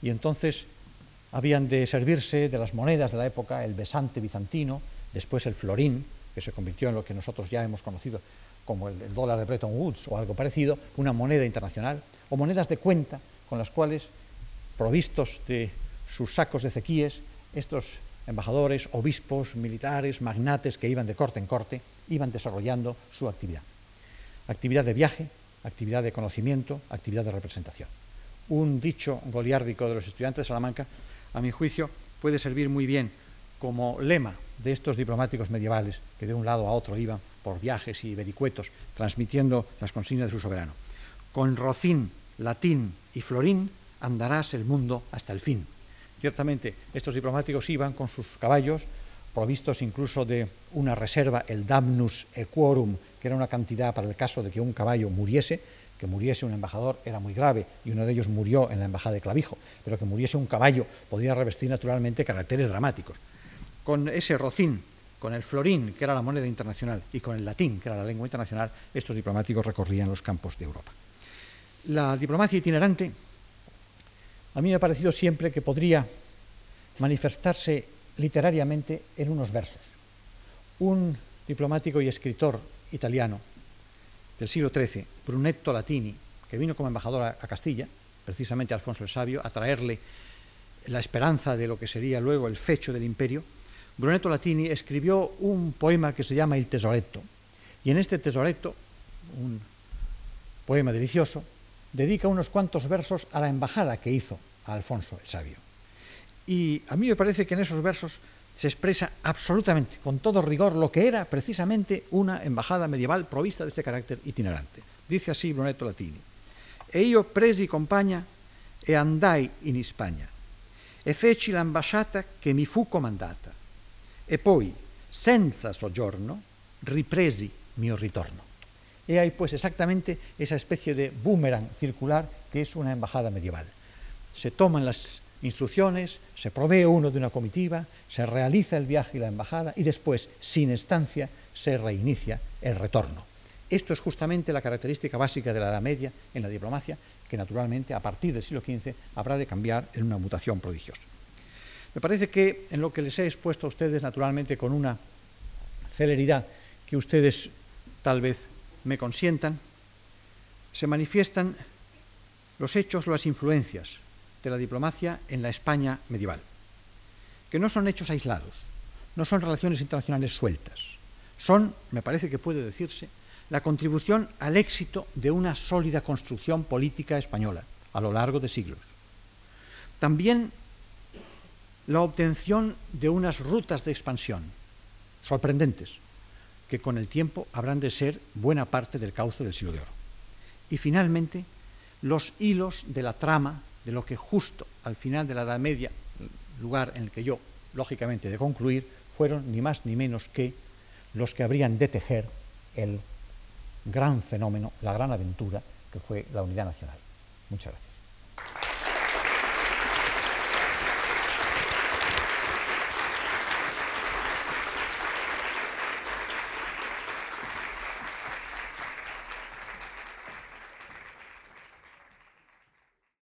Y entonces habían de servirse de las monedas de la época, el besante bizantino, después el florín, que se convirtió en lo que nosotros ya hemos conocido como el, el, dólar de Bretton Woods o algo parecido, una moneda internacional, o monedas de cuenta con las cuales, provistos de sus sacos de cequíes, estos embajadores, obispos, militares, magnates que iban de corte en corte, iban desarrollando su actividad. Actividad de viaje, actividad de conocimiento, actividad de representación. Un dicho goliárdico de los estudiantes de Salamanca, a mi juicio, puede servir muy bien como lema de estos diplomáticos medievales que de un lado a otro iban por viajes y vericuetos transmitiendo las consignas de su soberano. Con rocín, latín y florín andarás el mundo hasta el fin. Ciertamente, estos diplomáticos iban con sus caballos, provistos incluso de una reserva, el damnus equorum, que era una cantidad para el caso de que un caballo muriese, que muriese un embajador era muy grave y uno de ellos murió en la embajada de Clavijo, pero que muriese un caballo podía revestir naturalmente caracteres dramáticos. Con ese rocín, con el florín, que era la moneda internacional, y con el latín, que era la lengua internacional, estos diplomáticos recorrían los campos de Europa. La diplomacia itinerante a mí me ha parecido siempre que podría manifestarse literariamente en unos versos. Un diplomático y escritor italiano del siglo XIII, Brunetto Latini, que vino como embajador a, Castilla, precisamente Alfonso el Sabio, a traerle la esperanza de lo que sería luego el fecho del imperio, Brunetto Latini escribió un poema que se llama Il Tesoretto. Y en este Tesoretto, un poema delicioso, dedica unos cuantos versos a la embajada que hizo a Alfonso el Sabio. Y a mí me parece que en esos versos se expresa absolutamente, con todo rigor, lo que era precisamente una embajada medieval provista de este carácter itinerante. Dice así Brunetto Latini. E io presi compagna e andai in Spagna e feci l'ambasciata che mi fu comandata e poi, senza soggiorno, ripresi mio ritorno. E hay pues exactamente esa especie de boomerang circular que es una embajada medieval. Se toman las instrucciones, se provee uno de una comitiva, se realiza el viaje y la embajada y después, sin estancia, se reinicia el retorno. Esto es justamente la característica básica de la Edad Media en la diplomacia, que naturalmente a partir del siglo XV habrá de cambiar en una mutación prodigiosa. Me parece que en lo que les he expuesto a ustedes, naturalmente con una celeridad que ustedes tal vez me consientan, se manifiestan los hechos, las influencias de la diplomacia en la España medieval, que no son hechos aislados, no son relaciones internacionales sueltas, son, me parece que puede decirse, la contribución al éxito de una sólida construcción política española a lo largo de siglos. También la obtención de unas rutas de expansión sorprendentes, que con el tiempo habrán de ser buena parte del cauce del siglo de oro. Y finalmente, los hilos de la trama de lo que justo al final de la Edad Media, lugar en el que yo, lógicamente, de concluir, fueron ni más ni menos que los que habrían de tejer el gran fenómeno, la gran aventura que fue la unidad nacional. Muchas gracias.